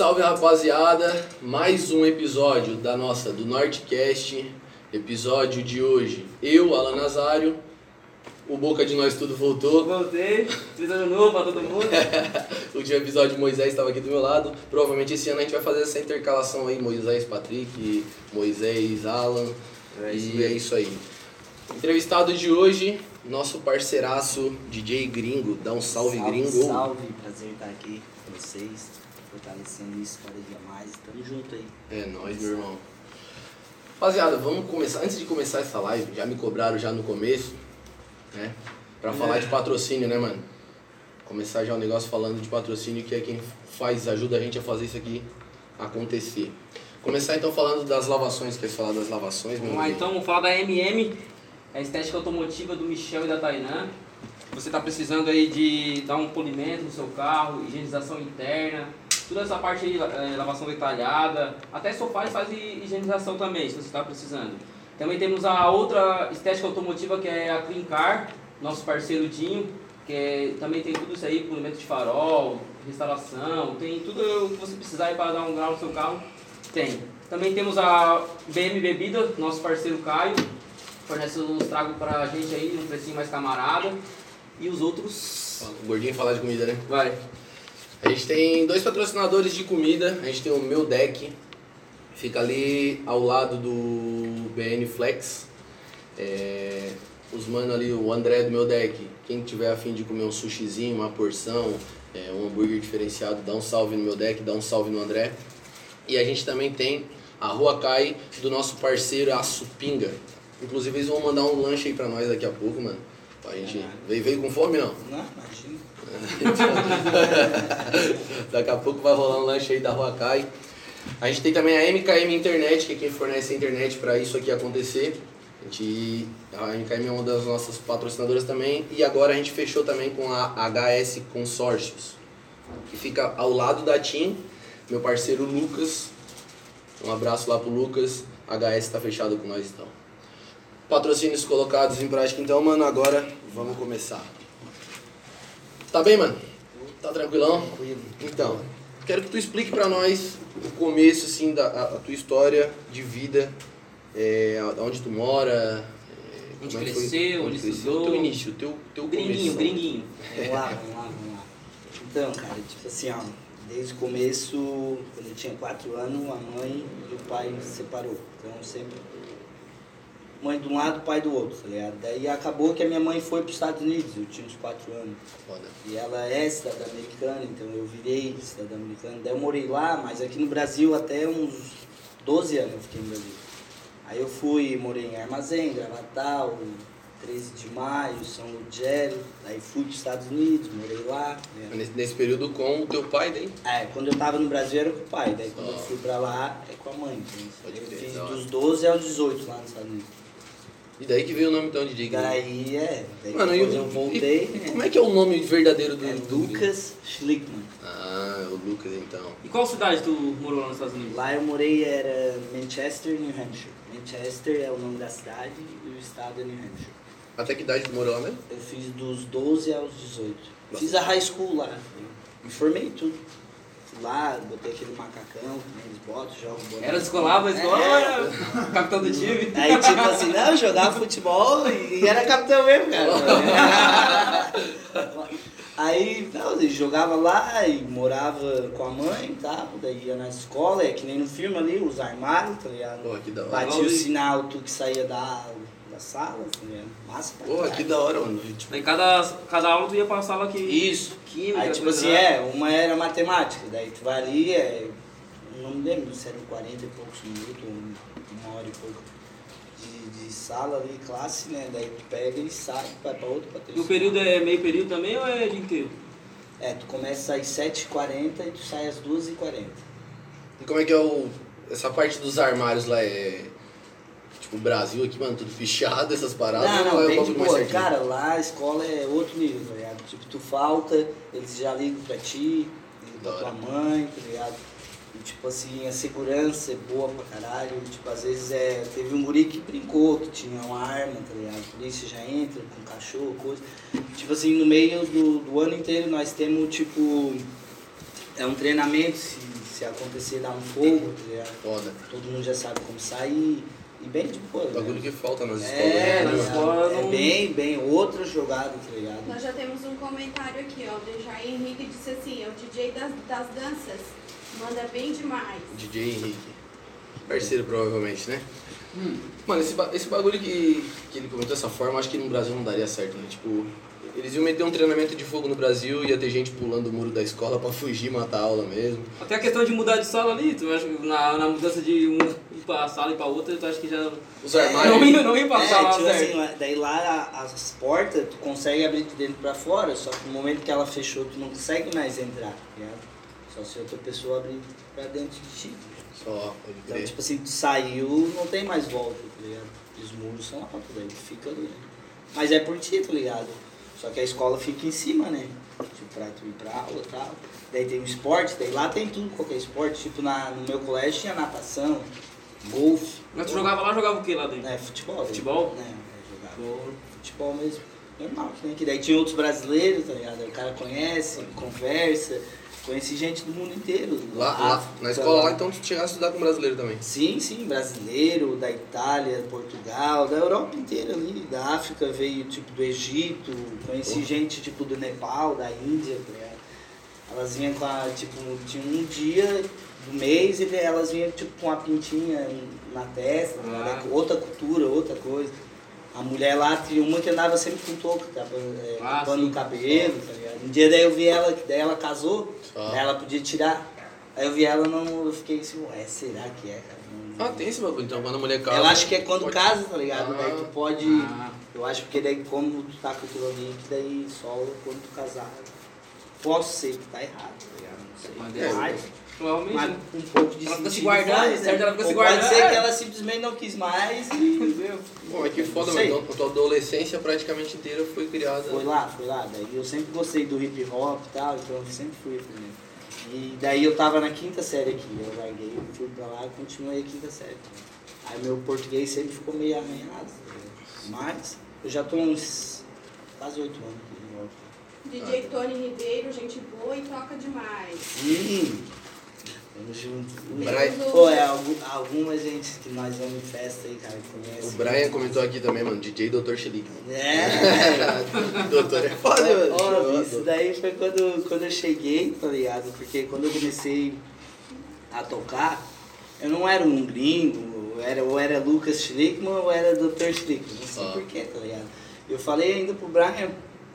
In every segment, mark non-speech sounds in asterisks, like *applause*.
Salve rapaziada, mais um episódio da nossa do Nortecast. Episódio de hoje, eu, Alan Nazário, o Boca de Nós Tudo voltou. Voltei, feliz ano novo pra todo mundo. *laughs* o último episódio Moisés estava aqui do meu lado. Provavelmente esse ano a gente vai fazer essa intercalação aí, Moisés, Patrick, Moisés, Alan. É isso e mesmo. é isso aí. Entrevistado de hoje, nosso parceiraço DJ Gringo. Dá um salve, Gringo. Salve, prazer estar aqui com vocês, fortalecendo isso cada dia mais. Tamo junto aí. É nóis, meu irmão. Rapaziada, vamos começar. Antes de começar essa live, já me cobraram já no começo, né? Pra falar de patrocínio, né, mano? Começar já o negócio falando de patrocínio, que é quem faz, ajuda a gente a fazer isso aqui acontecer. Começar então falando das lavações, quer falar das lavações, meu Vamos lá então, vamos falar da MM, a estética automotiva do Michel e da Tainan. Você está precisando aí de dar um polimento no seu carro, higienização interna, toda essa parte aí, eh, lavação detalhada, até sofá faz hi- higienização também, se você está precisando. Também temos a outra estética automotiva que é a Clean Car, nosso parceiro Dinho, que é- também tem tudo isso aí, polimento de farol, restauração, tem tudo o que você precisar para dar um grau no seu carro, tem. Também temos a BM Bebida, nosso parceiro Caio, fornece os tragos pra gente aí, num precinho mais camarada. E os outros. O gordinho falar de comida, né? Vai. A gente tem dois patrocinadores de comida. A gente tem o Meu Deck, fica ali ao lado do BN Flex. É, os mano ali, o André do Meu Deck, quem tiver afim de comer um sushizinho, uma porção, é, um hambúrguer diferenciado, dá um salve no Meu Deck, dá um salve no André. E a gente também tem a Rua Cai do nosso parceiro Açupinga. Inclusive eles vão mandar um lanche aí pra nós daqui a pouco, mano. Pra gente. Veio, veio com fome não? Não, imagina. *laughs* Daqui a pouco vai rolar um lanche aí da Rua Cai. A gente tem também a MKM Internet, que é quem fornece a internet para isso aqui acontecer. A, gente, a MKM é uma das nossas patrocinadoras também. E agora a gente fechou também com a HS Consórcios, que fica ao lado da TIM. Meu parceiro Lucas. Um abraço lá pro Lucas. HS está fechado com nós então. Patrocínios colocados em prática então, mano. Agora vamos começar. Tá bem, mano? Tá tranquilão? Tranquilo. Então, quero que tu explique pra nós o começo, assim, da a, a tua história de vida, é, onde tu mora, é, Onde é foi- cresceu, onde estudou. O teu início, o teu, teu Gringuinho, começo. gringuinho. Vamos lá, vamos lá, vamos lá. Então, cara, tipo assim, ó, desde o começo, quando eu tinha 4 anos, a mãe e o pai se separou. Então sempre mãe de um lado, pai do outro, tá ligado? Daí acabou que a minha mãe foi para os Estados Unidos, eu tinha uns 4 anos. Foda. E ela é cidadã americana, então eu virei cidadã americana. Daí eu morei lá, mas aqui no Brasil até uns 12 anos eu fiquei no Brasil. Aí eu fui, morei em Armazém, Gravatal, 13 de maio, São Lugero. Daí fui para os Estados Unidos, morei lá. né? Nesse, nesse período com o teu pai, daí? É, quando eu tava no Brasil era com o pai, daí quando Ah. eu fui pra lá é com a mãe. Então, eu fiz dos 12 aos 18 lá nos Estados Unidos. E daí que veio o nome então de Digno. Daí é, daí Mano, e, depois eu voltei. e como é que é o nome verdadeiro do... É Lucas Schlickman. Ah, o Lucas então. E qual cidade tu morou lá nos Estados Unidos? Lá eu morei era Manchester, New Hampshire. Manchester é o nome da cidade e o estado é New Hampshire. Até que idade tu morou lá mesmo? Eu fiz dos 12 aos 18. Fiz a high school lá. Me formei tudo. Lá, botei aquele macacão, que eles botam, jogam bola. Era descolava, escola, É. era capitão do time. Aí tipo assim, não, jogava futebol e, e era capitão mesmo, cara. *laughs* Aí, não, jogava lá e morava com a mãe tal, daí ia na escola, é que nem no filme ali, os armários, tá ligado? Porra, que da hora. Batia o sinal, tu que saía da, da sala, tá ligado? Massa pra Porra, caralho. que da hora, mano. Tipo, Daí cada, cada aula tu ia pra sala que. Isso. Química, Aí tipo assim, é, uma era matemática, daí tu vai ali, é, eu não me lembro se eram 40 e poucos minutos, uma hora e pouco de, de sala ali, classe, né? Daí tu pega e sai, vai pra outro, pra E terceiro. o período é meio período também ou é dia inteiro? É, tu começa às 7h40 e tu sai às 2h40. E como é que é o. Essa parte dos armários lá é. Tipo, o Brasil aqui, mano, tudo fechado, essas paradas. Não, ou não, é um bem de boa. Cara, lá a escola é outro nível, tá ligado? Tipo, tu falta, eles já ligam pra ti, ligam pra tua mãe, tá ligado? E, tipo assim, a segurança é boa pra caralho. Tipo, às vezes é. Teve um guri que brincou, que tinha uma arma, tá ligado? A polícia já entra com cachorro, coisa. Tipo assim, no meio do, do ano inteiro nós temos, tipo. É um treinamento, se, se acontecer dar um fogo, tá ligado? Foda. todo mundo já sabe como sair. E bem de boa. né? Bagulho que falta nas escolas. É, né, mano? escolas é não- bem, bem, outra jogada, tá ligado? Nós já temos um comentário aqui, ó, do Jair Henrique disse assim, é o DJ das, das danças, manda bem demais. DJ Henrique. Parceiro, provavelmente, né? Mano, esse, esse bagulho que, que ele comentou dessa forma, acho que no Brasil não daria certo, né? Tipo, eles iam meter um treinamento de fogo no Brasil, ia ter gente pulando o muro da escola pra fugir, matar a aula mesmo. Até a questão de mudar de sala ali, tu acha que na, na mudança de um ir pra sala e pra outra, tu acha que já. Os armários. Não ia, não ia pra É, sala tipo assim, lá- daí lá as portas tu consegue abrir de dentro pra fora, só que no momento que ela fechou tu não consegue mais entrar, tá ligado? Só se outra pessoa abrir pra dentro de ti. Só, pode Então, crer. tipo assim, tu saiu, não tem mais volta, tá ligado? Os muros são altos, daí tu fica ali. né? Mas é por ti, tá ligado? Só que a escola fica em cima, né? Tipo, pra tu ir pra aula e tal. Daí tem o esporte, daí lá tem tudo, qualquer esporte. Tipo, na, no meu colégio tinha natação, golfe. Mas tu jogava lá, jogava o que lá dentro? É, futebol. Futebol? É, é, jogava futebol mesmo. Normal, que, né? que daí tinha outros brasileiros, tá ligado? Aí O cara conhece, conversa, conheci gente do mundo inteiro. Lá, lá, na escola lá, então tu chegasse a estudar com brasileiro também. Sim, sim, brasileiro, da Itália, Portugal, da Europa inteira ali, da África veio tipo do Egito, conheci Porra. gente tipo do Nepal, da Índia, ligado? Elas vinham com a, tipo, tinha um dia do mês e elas vinham tipo com a pintinha na testa, tá? Ah. outra cultura, outra coisa. A mulher lá tinha uma que andava sempre com touca, tava, é, Ah, tapando sim. o cabelo, tá ligado? Um dia daí eu vi ela, que daí ela casou, daí ela podia tirar. Aí eu vi ela, não, eu fiquei assim, ué, será que é, cara? Não- Ah, tem esse bagulho. Então, quando a mulher casa... ela acha que é quando pode- casa, tá ligado? Daí tu Ah. pode. Ah. Eu acho porque daí como tu tá com aquilo ali, que daí só quando tu casar. Posso ser que tá errado, tá ligado? Não sei. Mas é, Mas, Provavelmente. mas com um pouco de Ela fica se guardando, faz, né? certo? Ela fica se Ou Pode guardando, ser é. que ela simplesmente não quis mais e. Pô, é que foda, mano. sei. Então, a tua adolescência praticamente inteira foi criada... Foi lá, foi lá. Daí eu sempre gostei do hip hop e tal, então eu sempre fui primeiro. E daí eu tava na quinta série aqui, eu larguei, fui pra lá e continuei a quinta série. Aí meu português sempre ficou meio arranhado, mas eu já tô uns quase oito anos aqui de volta. DJ Tony Ribeiro, gente boa e toca demais. Hum, tamo junto. Brian- Pô, é algum- alguma gente que nós vamos em festa aí, cara, conhece. O Brian comentou aqui também, mano. DJ Dr. Chilique. É, *laughs* Doutor é foda, mano. Ó, isso daí foi quando, quando eu cheguei, tá ligado? Porque quando eu comecei a tocar, eu não era um gringo, eu era, ou era Lucas Schlickman ou era Dr. Schlickman, não sei Ah. porquê, tá ligado? Eu falei ainda pro Brian,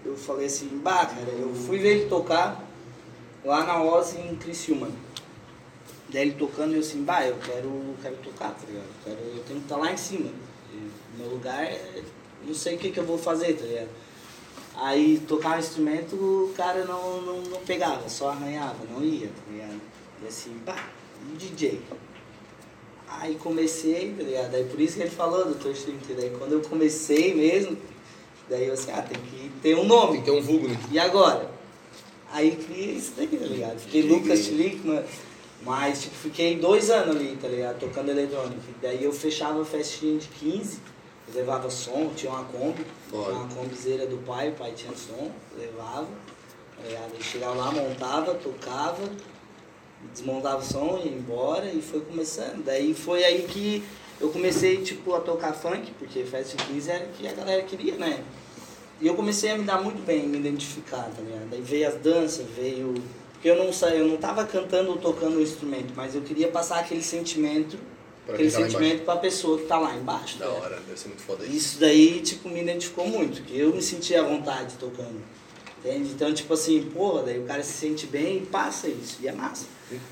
eu falei assim, bah, cara, eu fui ver ele tocar lá na Oz em Criciúma. Daí ele tocando e eu assim, bah, eu quero, quero tocar, tá ligado? Eu, quero, eu tenho que estar lá em cima. E meu lugar, é- não sei o que, que eu vou fazer, tá ligado? Aí tocar um instrumento, o cara não, não, não pegava, só arranhava, não ia, tá ligado? E assim, pá, e DJ. Aí comecei, tá ligado? Daí por isso que ele falou do Touch Trinity. Daí quando eu comecei mesmo, daí eu assim, ah, tem que ter um Tem nome. que ter um vulgo, né? E agora? Aí criei isso daí, tá ligado? Fiquei. Lucas Schlickman, mas tipo, fiquei dois anos ali, tá ligado? Tocando eletrônico. Daí eu fechava festinha de 15, eu levava som, tinha uma Kombi, Foda. uma Kombizeira do pai, o pai tinha som, levava, tá ligado? Eu chegava lá, montava, tocava, desmontava o som, ia embora e foi começando. Daí foi aí que eu comecei tipo a tocar funk, porque festa de 15 era o que a galera queria, né? E eu comecei a me dar muito bem, me identificar, tá ligado? Daí veio as danças, veio. Porque eu não eu não tava cantando ou tocando um instrumento, mas eu queria passar aquele sentimento, Pra aquele tá sentimento pra pessoa que tá lá embaixo. Da ligado? hora, deve ser muito foda isso. Isso daí, tipo, me identificou muito, que eu me sentia à vontade tocando. Entende? Então, tipo assim, porra, daí o cara se sente bem e passa isso, e é massa.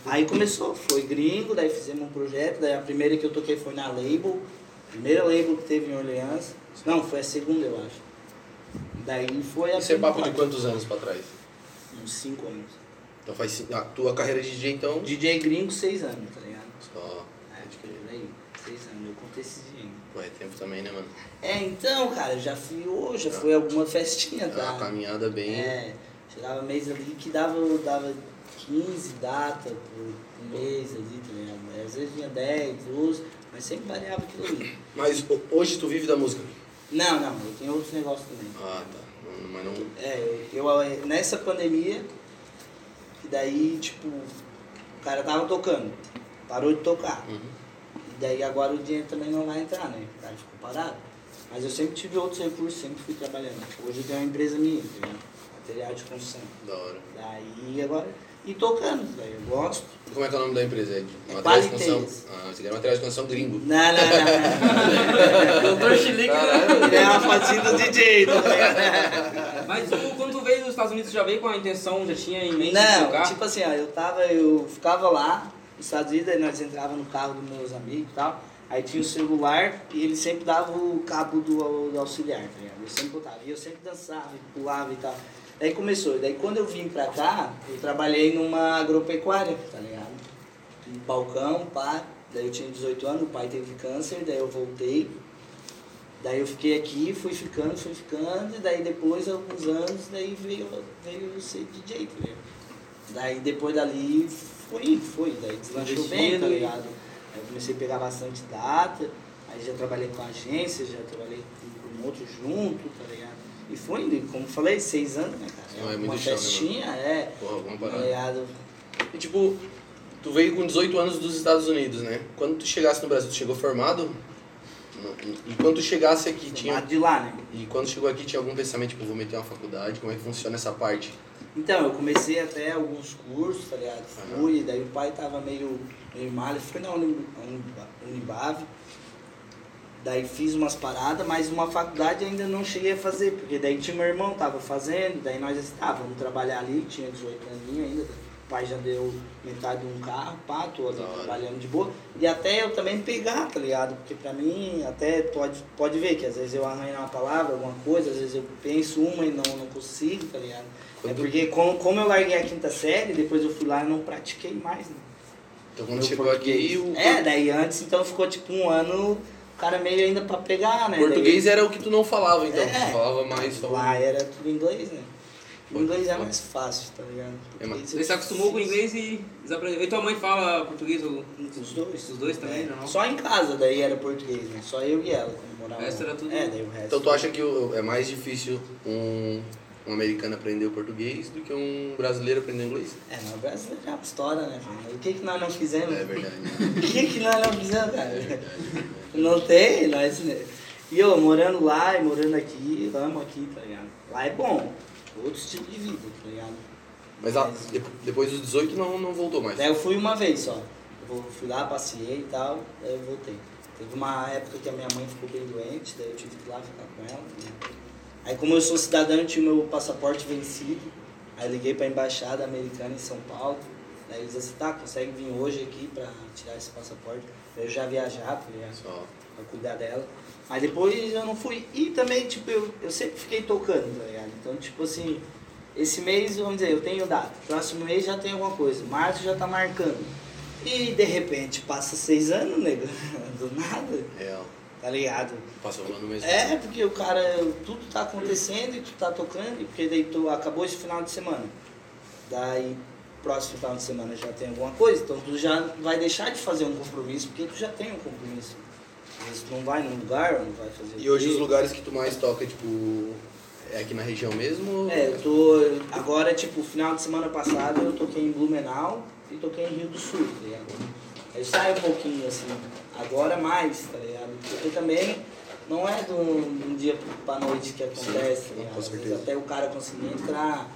Aí começou, foi gringo, daí fizemos um projeto, daí a primeira que eu toquei foi na Label, primeira Label que teve em Orleans. Não, foi a segunda, eu acho. Daí foi a Isso é papo de quantos anos pra trás? Uns 5 anos. Então faz a tua carreira de DJ, então... DJ gringo, 6 anos, tá ligado? Só... É, acho que por aí, 6 anos, eu contei esses dias. Pô, é tempo também, né, mano? É, então, cara, já fui hoje, já Ah. fui alguma festinha, É tá? uma caminhada bem... É, chegava mês ali que dava, dava 15 datas por mês ali, tá ligado? Às vezes vinha 10, 12, mas sempre variava aquilo ali. Mas ho- hoje tu vive da música? Não, não, eu tenho outros negócios também. Ah, tá. Mas não... É, eu, eu nessa pandemia, que daí, tipo, cara tava tocando, parou de tocar. Uhum. E daí agora o dinheiro também não vai entrar, né? O cara ficou parado. Mas eu sempre tive outros recursos, sempre fui trabalhando. Hoje eu tenho uma empresa minha, tá material de construção. Da hora. Daí agora. E tocando, velho. Eu gosto. E como é que é o nome da empresa? É É material de construção. Ah, você quer material de construção gringo. Não, não, não. não. Doutor Chilique, né? Ele é uma fatia do DJ? Mas tu, quando tu veio dos Estados Unidos, já veio com a intenção, já tinha em mente Não, tipo assim, ó, eu tava, eu ficava lá nos Estados Unidos, aí nós entrava no carro dos meus amigos e tal. Aí tinha o celular e ele sempre dava o cabo do, do auxiliar, tá ligado? Eu sempre botava. E eu sempre dançava, e pulava e tal. Daí começou. Daí quando eu vim pra cá, eu trabalhei numa agropecuária, tá ligado? Um balcão, pá. Daí eu tinha 18 anos, o pai teve câncer, daí eu voltei. Daí eu fiquei aqui, fui ficando, fui ficando, e daí depois, alguns anos, daí veio, veio ser DJ, tá ligado? Daí depois dali foi, foi, daí deslanchou bem, tá e- ligado? Aí eu comecei a pegar bastante data, aí já trabalhei com agência, já trabalhei com, com outro junto, tá ligado? E foi, indo, como eu falei, seis anos, né, cara? Não, é muito Uma chão, né, festinha, é, Porra, vamos tá parar. ligado? E tipo, tu veio com 18 anos dos Estados Unidos, né? Quando tu chegasse no Brasil, tu chegou formado? E quando chegasse aqui, tinha. De lá, né? E quando chegou aqui, tinha algum pensamento, tipo, vou meter uma faculdade? Como é que funciona essa parte? Então, eu comecei até alguns cursos, tá ligado? Fui, daí o pai tava meio, meio mal, fui na Uni- Uniba- Unibave, daí fiz umas paradas, mas uma faculdade ainda não cheguei a fazer, porque daí tinha meu irmão, tava fazendo, daí nós estávamos trabalhar ali, tinha 18 aninhos ainda, pai já deu metade de um carro, pá, tô ali trabalhando de boa, e até eu também pegar, tá ligado? Porque pra mim, até pode, pode ver que às vezes eu arranho uma palavra, alguma coisa, às vezes eu penso uma e não, não consigo, tá ligado? É Quando- porque como, como eu larguei a quinta série, depois eu fui lá e não pratiquei mais, né? Então quando Meu chegou português. aqui, o É, daí antes então ficou tipo um ano, o cara meio ainda pra pegar, né? português Daí- era o que tu não falava, então. É. Tu falava mais só. Lá era tudo inglês, né? O inglês é mais fácil, tá ligado? É mais- Você se acostumou com o inglês e desaprendeu. E tua mãe fala português? Ou... Os dois. Os dois também, É. não? Só em casa daí era português, né? Só eu e ela quando morava. O resto era tudo- É, daí o resto. Então tu acha que é mais difícil um, um americano aprender o português do que um brasileiro aprender inglês? É, mas o brasileiro é uma história, né, filho? O que que nós não fizemos? É verdade. *laughs* O que que nós não fizemos, cara? Não tem, nós... E eu morando lá e morando aqui, amo aqui, tá ligado? Lá é bom, outro estilo de vida, tá ligado? Mas a- de- depois dos 18 não, não voltou mais. Daí eu fui uma vez só. Eu fui lá, passei e tal, daí eu voltei. Teve uma época que a minha mãe ficou bem doente, daí eu tive que ir lá ficar com ela. né? Aí como eu sou cidadão, eu tinha o meu passaporte vencido. Aí liguei pra embaixada americana em São Paulo. Daí eles disseram, tá, consegue vir hoje aqui pra tirar esse passaporte. Eu já viajar, tá ligado? Só. pra cuidar dela. Mas depois eu não fui. E também, tipo, eu, eu sempre fiquei tocando, tá ligado? Então, tipo assim, esse mês, vamos dizer, eu tenho data. Próximo mês já tem alguma coisa. Março já tá marcando. E de repente passa seis anos, nego. *laughs* Do nada, Real. tá ligado? Passou o ano mesmo. É, porque o cara, tudo tá acontecendo e tu tá tocando, e porque daí tu acabou esse final de semana. Daí, próximo final de semana já tem alguma coisa, então tu já vai deixar de fazer um compromisso, porque tu já tem um compromisso. Tu não vai num lugar, não vai fazer. E hoje os lugares que tu mais toca, tipo, é aqui na região mesmo? É, eu tô. Agora, tipo, final de semana passado eu toquei em Blumenau e toquei em Rio do Sul, tá ligado? Aí sai um pouquinho assim, agora mais, tá ligado? Porque também não é de um, dia pra noite que acontece, tá com ligado? Às vezes até o cara conseguir entrar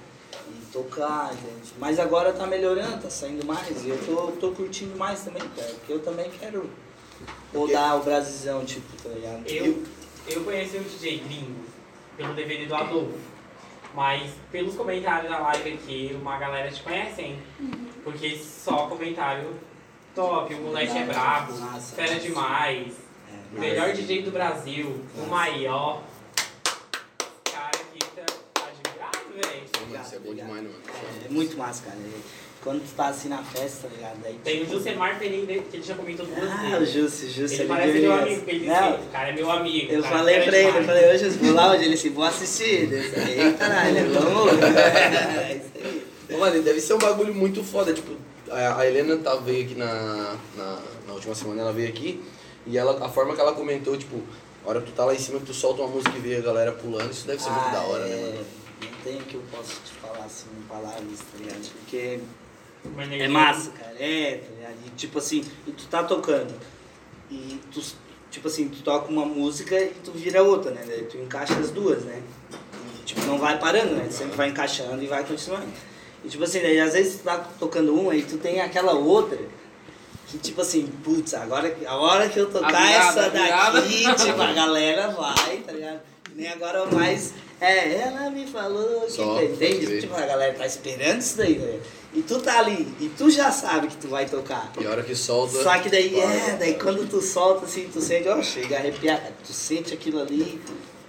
e tocar, entende? Mas agora tá melhorando, tá saindo mais. E eu tô, tô curtindo mais também, cara, porque eu também quero rodar o Brasilzão, tipo, tá ligado? Eu, eu conheci o DJ gringo pelo DVD do Adolfo. Mas pelos comentários da live aqui, uma galera te conhece, hein? Porque só comentário top, o moleque é brabo, Massa, fera massa. demais, É, melhor DJ do Brasil, o maior. Cara aqui tá admirado, velho. É bom demais, mano? É muito massa, cara. Quando tu tá assim na festa, tá ligado? Daí, Tem o tipo, Jusemar Pereira, que ele já comentou duas Ah, o vezes. Jussi, o Jussi. Ele é parece meu amigo, porque ele disse, o cara é meu amigo. eu o cara é falei pra ele, eu demais." falei, ô Jesus, vou lá hoje, ele disse, vou assistir. Desse aí, "Ei, caralho, vamos. *laughs* É isso aí. Mano, deve ser um bagulho muito foda. Tipo, a, Helena tá, veio aqui na, na, na última semana, ela veio aqui. E ela, a forma que ela comentou, tipo, a hora que tu tá lá em cima, que tu solta uma música e vê a galera pulando, isso deve ser muito Ah, da hora, é, né, mano? Não tem o que eu posso te falar assim em palavras, tá ligado? Porque. É massa, cara. É, tá? E, tipo assim, e tu tá tocando. E tu, tipo assim, tu toca uma música e tu vira outra, né? Daí tu encaixa as duas, né? E, tipo, não vai parando, né? Tu sempre vai encaixando e vai continuando. E tipo assim, daí às vezes tu tá tocando uma e tu tem aquela outra que tipo assim, putz, agora a hora que eu tocar A virada, essa a daqui, tipo, a galera vai, tá ligado? Nem agora mais. É, ela me falou que. Só, entende? Tipo, a galera tá esperando isso daí, velho. E tu tá ali, e tu já sabe que tu vai tocar. E a hora que solta. Só que daí, vai. é, daí quando tu solta assim, tu sente, ó, chega a arrepiar, tu sente aquilo ali,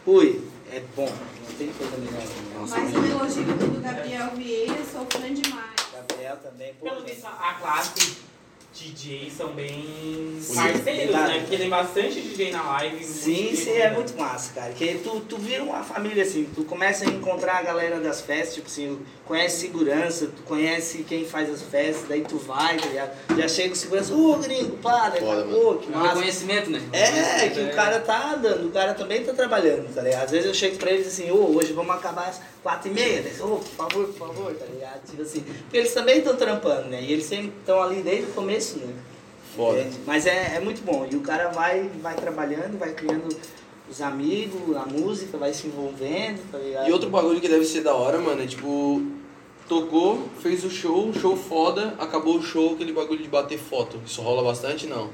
ui, é bom, não tem coisa melhor. Né? Mais um elogio do Gabriel Vieira, sou fã demais. Gabriel também, pô. Pelo visto, a classe DJ são bem parceiros, né? Porque tem bastante DJ na live. Sim, sim, é muito massa, cara. Que tu, tu vira uma família assim, tu começa a encontrar a galera das festas, tipo assim, conhece segurança, tu conhece quem faz as festas, daí tu vai, tá ligado? Já chega o segurança, ô gringo, para, Foda, pô, que É um massa. reconhecimento, né? É, que o cara tá andando, o cara também tá trabalhando, tá ligado? Às vezes eu chego pra eles assim, ô, hoje vamos acabar quatro e meia, né? Ô, por favor, por favor, tá ligado? Tipo assim, porque eles também estão trampando, né? E eles sempre estão ali desde o começo, né? Foda. Entende? Mas é, é muito bom. E o cara vai, vai trabalhando, vai criando os amigos, a música, vai se envolvendo, tá ligado? E outro bagulho que deve ser da hora, mano, é tipo. Tocou, fez o show, show foda, acabou o show, aquele bagulho de bater foto. Isso rola bastante? Não.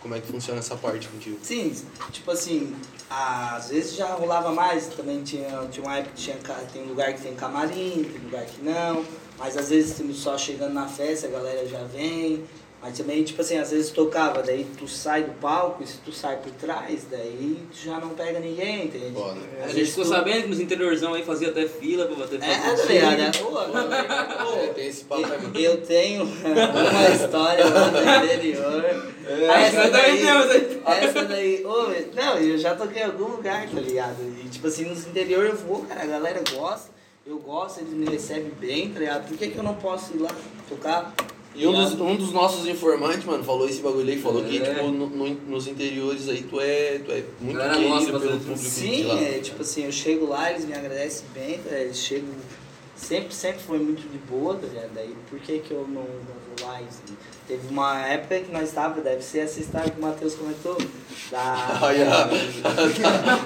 Como é que funciona essa parte contigo? Sim, tipo assim, às vezes já rolava mais, também tinha, tinha uma época que tinha, tem lugar que tem camarim, tem lugar que não, mas às vezes só chegando na festa, a galera já vem, mas também, tipo assim, às vezes tocava, daí tu sai do palco, e se tu sai por trás, daí tu já não pega ninguém, entende? Foda. A Às gente ficou tu- sabendo que nos interiorzão aí fazia até fila pra bater É, tá ligado? né? Pô, agora- É, tem esse papo aí, mano. Eu tenho uma história lá do interior. É, essa daí, essa daí, ô, não, eu já toquei em algum lugar, tá ligado? E tipo assim, nos interior eu vou, cara, a galera gosta, eu gosto, eles me recebem bem, tá ligado? Por que, que eu não posso ir lá tocar? E um dos, um dos nossos informantes, mano, falou esse bagulho aí, falou que, É. tipo, no- no- nos interiores aí tu é, tu é muito querido pelo público Sim, lá. é, tipo assim, eu chego lá, eles me agradecem bem, tá? Eles chegam, sempre, sempre foi muito de boa, tá ligado? Daí por que que eu não, não vou lá? Assim? Teve uma época que nós estávamos, deve ser essa história que o Matheus comentou, da... *laughs* Olha. *laughs*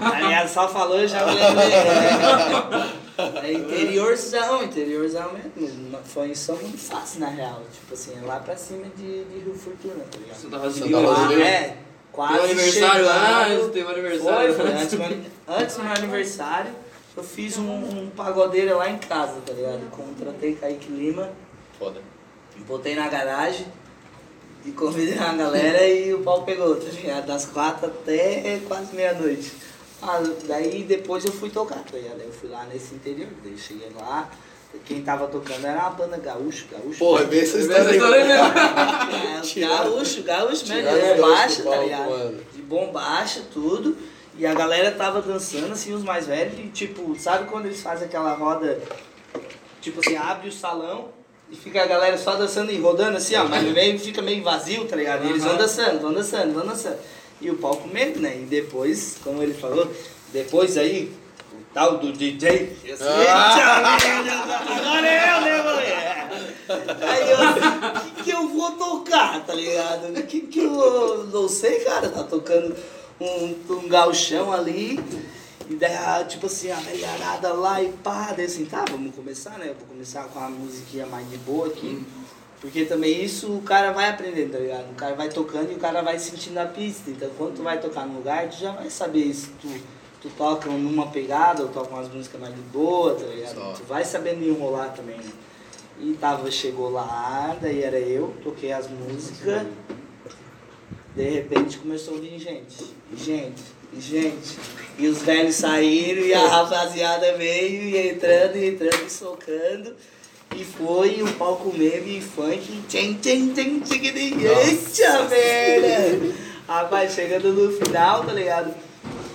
Tá ligado? Só falou, eu já me lembrei. *laughs* É, interiorzão, interiorzão mesmo. Foi em São Bonifácio, na real. Tipo assim, é lá pra cima de, de Rio Fortuna, tá ligado? Santa Rosa de Lá, Vila. é, quase Tem um aniversário lá, tem um Foi, aniversário. foi. Antes, do meu- antes do meu aniversário, eu fiz um, um pagodeira lá em casa, tá ligado? Contratei Kaique Lima, Foda. botei na garagem e convidei a galera e o pau pegou, tá ligado? Das quatro até quase meia-noite. Ah, daí depois eu fui tocar, tá ligado? Eu fui lá nesse interior, daí cheguei lá, quem tava tocando era uma banda gaúcho, gaúcho. Porra, é bem essa história aí. mesmo. É, gaúcho, gaúcho mesmo, tiraram os é gaúchos baixa, do tá ligado? mano. De bombacha, tudo. E a galera tava dançando, assim, os mais velhos, e tipo, sabe quando eles fazem aquela roda, tipo assim, abre o salão e fica a galera só dançando e rodando assim, ó, mas no meio fica meio vazio, tá ligado? E eles vão Aham. dançando, vão dançando, vão dançando. E o palco mesmo, né? E depois, como ele falou, depois aí, o tal do DJ, eu assim, Ah! "Eita, agora é eu, né? Aí eu assim, o que, que eu vou tocar, tá ligado? O que, que eu não sei, cara, tá tocando um, um galchão ali. E daí, ah, tipo assim, a velharada lá e pá, daí assim, tá, vamos começar, né? Eu vou começar com a musiquinha mais de boa aqui. Porque também isso o cara vai aprendendo, tá ligado? O cara vai tocando e o cara vai sentindo a pista. Então quando tu vai tocar no lugar, tu já vai saber se tu, tu toca numa pegada ou toca umas músicas mais de boa, tá ligado? Só. Tu vai sabendo enrolar também, né? E tava, chegou lá, daí era eu, toquei as músicas. De repente começou a vir gente, e gente, e gente. E os velhos saíram e a rapaziada veio e entrando, e entrando e socando. E foi o palco mesmo e funk. Tchen, tchen, tchen, tchen, Eita merda! Rapaz, chegando no final, tá ligado?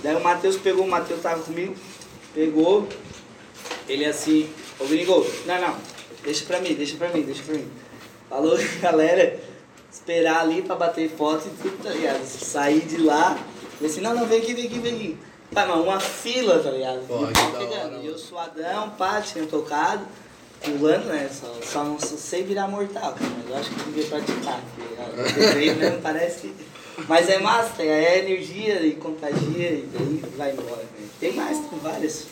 Daí o Matheus pegou, o Matheus tava comigo, pegou, ele assim, ô gringo, não, não, deixa pra mim, deixa pra mim, deixa pra mim. Falou, *laughs* galera, esperar ali pra bater foto e tudo, tá ligado? Sair de lá, e assim, não, não, vem aqui, vem aqui, vem aqui. Pá, mas uma fila, tá ligado? Porra, E pegando. hora, E eu mano. suadão, pá, tinha tocado. Pulando, né? Só, só não sei virar mortal, cara, mas eu acho que devia praticar. porque, mesmo *laughs* parece que. Mas é massa, é energia e contagia e daí vai embora. Né? Tem mais, tem várias.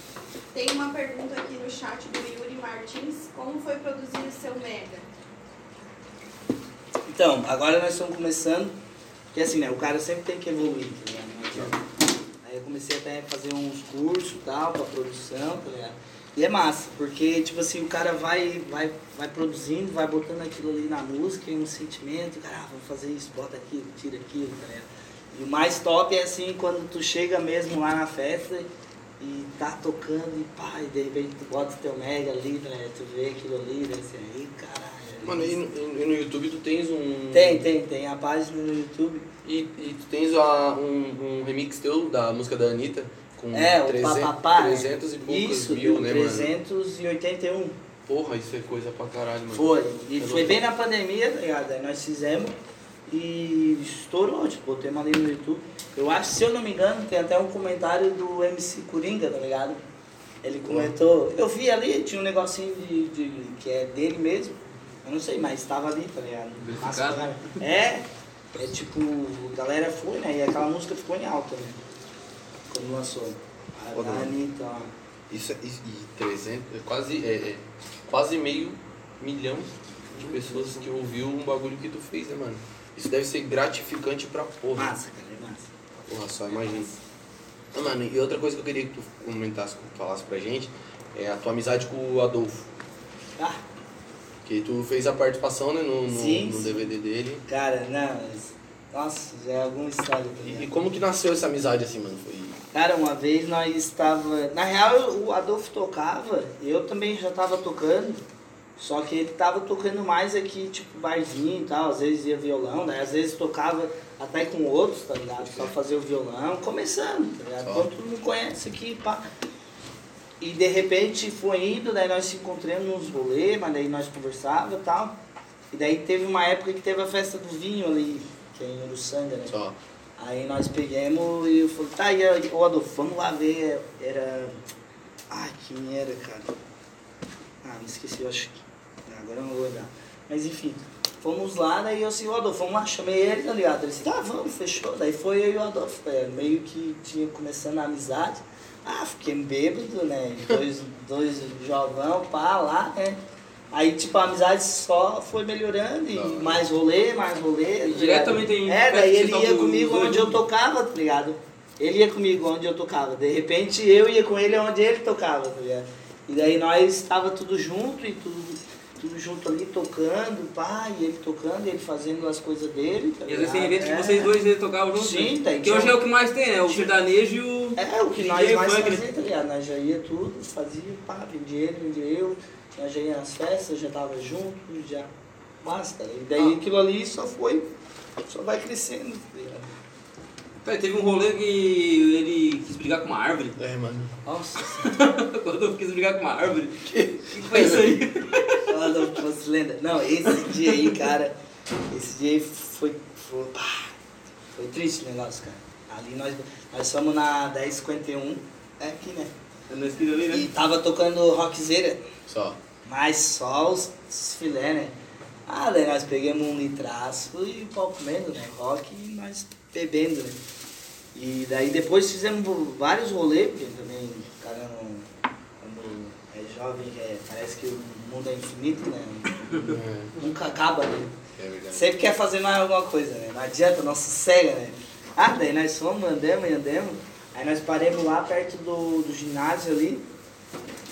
Tem uma pergunta aqui no chat do Yuri Martins. Como foi produzir o seu Mega? Então, agora nós estamos começando, porque assim, né, o cara sempre tem que evoluir, tá ligado? Não adianta. Aí eu comecei até a fazer uns cursos e tal, pra produção, tá ligado? E é massa, porque, tipo assim, o cara vai, vai, vai produzindo, vai botando aquilo ali na música, um sentimento, cara, ah, vamos fazer isso, bota aquilo, tira aquilo, tá ligado? E o mais top é assim, quando tu chega mesmo lá na festa e tá tocando e pá, e de repente tu bota o teu mega ali, né? Tu vê aquilo ali, né? Assim, aí, caralho. Mano, e no, e no YouTube tu tens um. Tem, tem, tem a página no YouTube. E, e tu tens a, um, um remix teu da música da Anitta com É, o 300, Papapá. né? 300 e poucos Isso, mil, né, mano? 381. Porra, isso é coisa pra caralho, mano. Foi. E Eu foi bem na pandemia, tá ligado? Aí nós fizemos e estourou, tipo, botemos ali no YouTube. Eu acho, se eu não me engano, tem até um comentário do MC Coringa, tá ligado? Ele comentou, eu vi ali, tinha um negocinho de, de que é dele mesmo. Eu não sei, mas estava ali, tá ligado? Pra caralho. É, é tipo, a galera foi, né? E aquela música ficou em alta, né? Quando lançou. A ó. Isso é, e, e 300, é quase, é, é, quase meio milhão de pessoas que ouviu um bagulho que tu fez, né, mano? Isso deve ser gratificante pra porra. Massa, cara, é massa. Porra, só imagina. Ah, mano, e outra coisa que eu queria que tu comentasse, falasse pra gente, é a tua amizade com o Adolfo. Ah, Que tu fez a participação, né, no, no, Sim, no sim. DVD dele. cara, não, mas. Nossa, já é alguma história. tá E, e como que nasceu essa amizade assim, mano? Foi. Cara, uma vez nós estava. Na real, o Adolfo tocava, eu também já estava tocando, só que ele tava tocando mais aqui, tipo, barzinho e tal, às vezes ia violão, né? Às vezes tocava até com outros, tá ligado? Só fazer o violão, começando, tá ligado? Quando todo mundo conhece aqui, pá. E de repente foi indo, daí nós se encontramos nos rolês, mas daí nós conversava e tal. E daí teve uma época que teve a festa do vinho ali, que é em Uruçanga, né? Só. Aí nós pegamos e eu falei, tá, e aí, ô Adolfo, vamos lá ver. Era. Ai, quem era, cara? Ah, me esqueci, eu acho que. Ah, Agora eu não vou lembrar. Mas enfim, fomos lá, daí eu assim, ô Adolfo, vamos lá, chamei ele, tá ligado? Ele disse, tá, vamos, fechou. Daí foi eu e o Adolfo, é, meio que tinha começando a amizade. Ah, fiquei bêbado, né? Dois, *laughs* dois jovão, pá, lá, né? Aí, tipo, a amizade só foi melhorando e hora. mais rolê, mais rolê. tá ligado? diretamente em É, daí que ele ia comigo os onde eu tocava, tá ligado? Ele ia comigo onde eu tocava. De repente eu ia com ele onde ele tocava, tá ligado? E daí nós estava tudo junto e tudo, tudo junto ali tocando, pá, e ele tocando, e ele fazendo as coisas dele. Tá E às vezes tem eventos que É. vocês dois eles tocavam juntos. Sim, né? tem, Que tinha hoje é o que mais tem, né? O sertanejo e o. É, o que nós mais né? fazia, tá ligado? Nós já ia tudo, fazia, pá, vendia ele, vendia eu, nós já ia nas festas, já tava junto, já basta. E daí Ah. aquilo ali só foi, só vai crescendo, tá? Peraí, teve um rolê que ele quis brigar com uma árvore. É, mano. Nossa, *laughs* Quando eu quis brigar com uma árvore. O que, que foi isso aí? Fala não fosse lenda. Não, esse dia aí, cara, esse dia aí foi, foi, pá, foi triste o negócio, cara. Ali nós, nós fomos na 1051, é aqui, né? Na esquina ali, E né? tava tocando rockzeira, Só. Mas só os, os filé, né? Ah, daí nós pegamos um litraço e o pau comendo, né? Rock e nós bebendo, né? E daí depois fizemos vários rolês, porque também o cara não, quando é jovem, é, parece que o mundo é infinito, né? É, Nunca acaba, né? é. Sempre quer fazer mais alguma coisa, né? Não adianta, não sossega, né? Ah, daí nós fomos, andamos e andamos. Aí nós paramos lá perto do, do ginásio ali.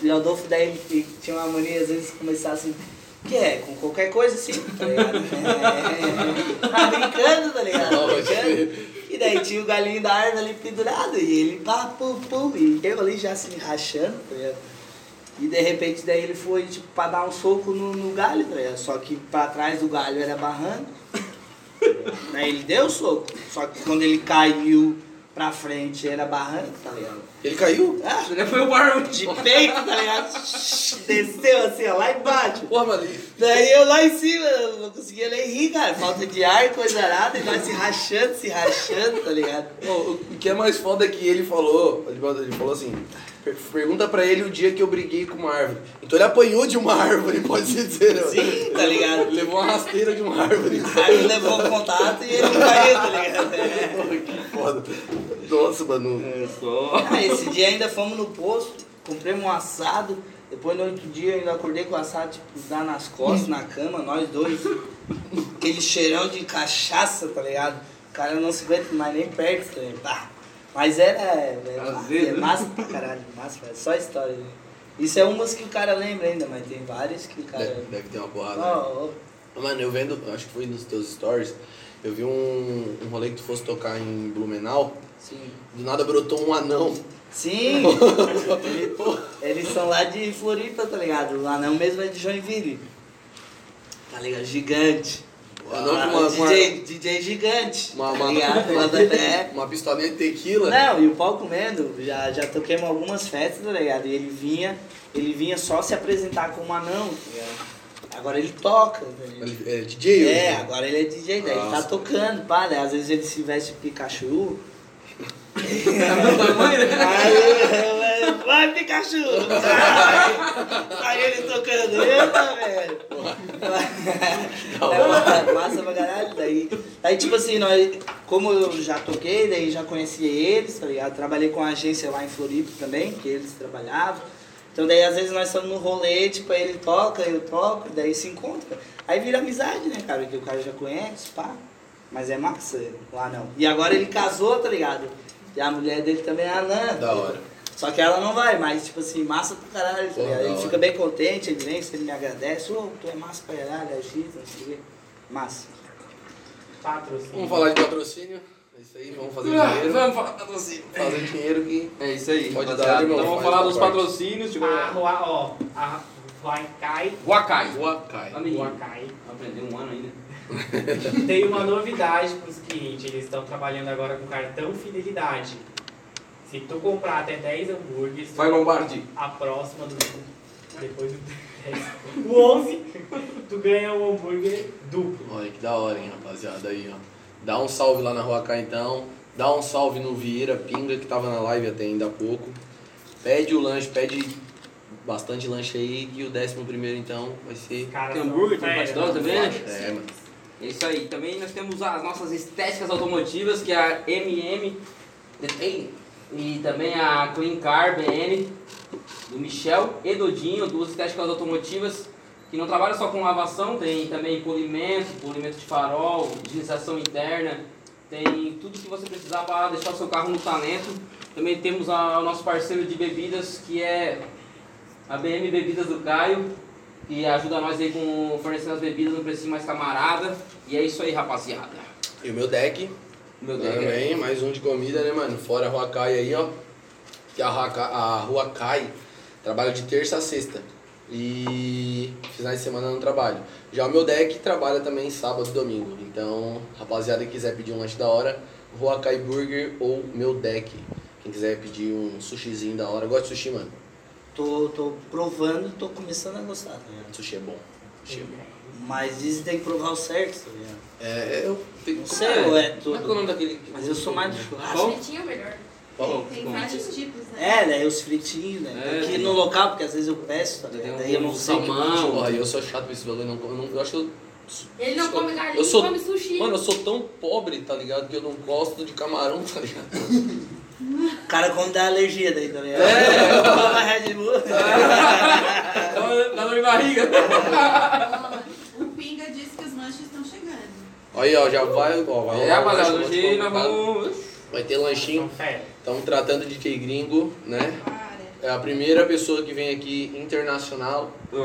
O Adolfo daí ele tinha uma mania, às vezes, começar assim, que é, com qualquer coisa assim, tá ligado? *laughs* É, tá brincando, tá ligado? Pode brincando. E daí tinha o galinho da árvore ali pendurado, e ele pá, pum, pum, e eu ali já se rachando, tá ligado? E de repente daí ele foi tipo, pra dar um soco no, no galho, tá ligado? Só que pra trás do galho era barranco. daí ele deu o soco. Só que quando ele caiu pra frente era barranco, tá ligado? Ele caiu? Ah, Ele foi o bar. de peito, tá ligado? Desceu assim, ó, lá embaixo. Porra, mano. Daí eu lá em cima, não conseguia nem rir, cara. Falta de ar, coisa arada, e nós se rachando, se rachando, tá ligado? Pô, o que é mais foda é que ele falou, ele falou- assim, Pergunta pra ele o dia que eu briguei com uma árvore. Então ele apanhou de uma árvore, *laughs* pode se dizer. né? Sim, tá ligado? Levou uma rasteira de uma árvore. Aí ele levou o contato e ele caiu, tá ligado? *laughs* É. Que foda. Nossa, mano. Ah, esse dia ainda fomos no posto, compramos um assado. Depois no outro dia eu ainda acordei com o assado, tipo, dar nas costas, na cama, nós dois. Aquele cheirão de cachaça, tá ligado? O cara não se aguenta mais nem perto, tá ligado? Mas era, era massa, Azedo, é né? massa pra caralho, massa, é só história. Né? Isso é umas que o cara lembra ainda, mas tem várias que o cara. Deve, deve ter uma porrada. Ó, ó, Mano, eu vendo, acho que foi nos teus stories, eu vi um, um rolê que tu fosse tocar em Blumenau. sim. Do nada brotou um anão. Sim! Ele- *laughs* eles são lá de Floripa, tá ligado? O anão mesmo é de Joinville. Tá ligado? Gigante. Ah, uma, uma, DJ, DJ gigante. Uma- tá uma- ligado? Lá da é. uma pistolinha de tequila. Não, e o pau comendo, já, já toquemos algumas festas, tá ligado? E ele vinha, ele vinha só se apresentar como anão, tá ligado? Agora ele toca, tá? Ele é DJ. É, agora ele é DJ, daí ele tá tocando, pá, né? Às vezes ele se veste Pikachu. Né? Aí, vai Pikachu! Aí ele tocando, eita, velho! É massa pra caralho, daí. Aí, tipo assim, nós, como eu já toquei, daí já conhecia eles, tá ligado? Trabalhei com a agência lá em Floripa também, que eles trabalhavam. Então daí às vezes nós estamos no rolê, tipo, aí ele toca, eu toco, daí se encontra. Aí vira amizade, né, cara? Que o cara já conhece, pá. Mas é massa lá não. E agora ele casou, tá ligado? E a mulher dele também é anã. Da hora. Só que ela não vai, mas tipo assim, massa pra caralho, tá Pô, Ele hora. fica bem contente, ele vem, se ele me agradece, ô, tu é massa pra caralho, agita, não sei o quê. Massa. Patrocínio. Vamos falar de patrocínio. É isso aí, vamos fazer Ah, dinheiro. Vamos falar patrocínio. Fazer dinheiro que. É isso aí, Pode dar, irmão, Então vamos falar dos parte. patrocínios. Tipo, A Rua, ó, a Huacai. Huacai. Menino. Huaycai. Aprendeu um ano ainda. *laughs* Tem uma novidade pros clientes, eles estão trabalhando agora com cartão fidelidade. Se tu comprar até 10 hambúrgueres, Vai Lombardi. a próxima do. Depois do *laughs* 10. O 11, tu ganha um hambúrguer duplo. Olha que da hora, hein, rapaziada. Aí, ó. Dá um salve lá na Rua Cá, então. Dá um salve no Vieira Pinga, que tava na live até ainda há pouco. Pede o lanche, pede bastante lanche aí. E o décimo primeiro, então, vai ser. Cara, Tem hambúrguer, tem dog também, né? É, mano. É isso aí. Também nós temos as nossas estéticas automotivas, que é a MM. E também a Clean Car BN, do Michel e Dodinho, duas estéticas automotivas que não trabalham só com lavação, tem também polimento, polimento de farol, higienização interna, tem tudo que você precisar para deixar o seu carro no talento. Também temos a- o nosso parceiro de bebidas, que é a BM Bebidas do Caio, que ajuda nós aí com fornecendo as bebidas no preço mais camarada. E é isso aí, rapaziada. E o meu deck. Meu é Também, mais um de comida, né, mano? Fora a Rua Cai aí, ó. Que a Rua Cai, a Rua Cai trabalha de terça a sexta. E finais de semana não trabalho. Já o meu deck trabalha também sábado e domingo. Então, rapaziada que quiser pedir um lanche da hora, Rua Cai Burger ou meu deck. Quem quiser pedir um sushizinho da hora. Eu gosto de sushi, mano. Tô, tô provando, tô começando a gostar, ligado? Sushi é bom. Sushi é bom. Mas dizem que tem que provar o certo, tá ligado? É, eu tenho Não sei, ou é Como é que é o nome tudo. daquele? Mas eu sou mais do churrasco. Qual? Fritinho é melhor. Qual? Tem, tem Qual? vários tipos, né? É, né? Os fritinhos, né? É. Aqui no local, porque às vezes eu peço, tá ligado? Daí eu não sei. salmão. Porra, eu sou chato com esse. Eu, não, eu, não, eu acho que eu Ele não Eu- come galinha, eu sou- come sushi. Mano, eu sou tão pobre, tá ligado? Que eu não gosto de camarão, tá ligado? O cara quando dá alergia daí, tá ligado? É. *laughs* Toma Red Bull. *laughs* Dá dor de barriga. O Pinga disse que os lanches estão chegando. Aí, ó, já vai. Ó, vai É, rapaziada, hoje nós vamos. Vai ter lanchinho. Estamos tratando de DJ gringo, né? É a primeira pessoa que vem aqui internacional. *laughs*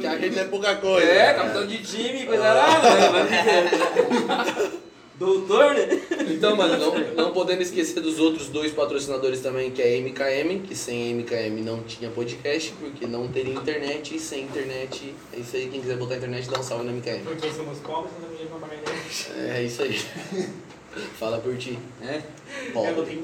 Que a gente é pouca coisa. É, capitão de time, coisa arada. *laughs* Doutor, né? Então, mano, não, não podendo esquecer dos outros dois patrocinadores também, que é a MKM, que sem a MKM não tinha podcast, porque não teria internet, e sem internet, é isso aí, quem quiser botar internet, dá um salve na MKM. Porque somos pobres, não temos pagar internet. É isso aí. *laughs* Fala por ti. É. Pobre.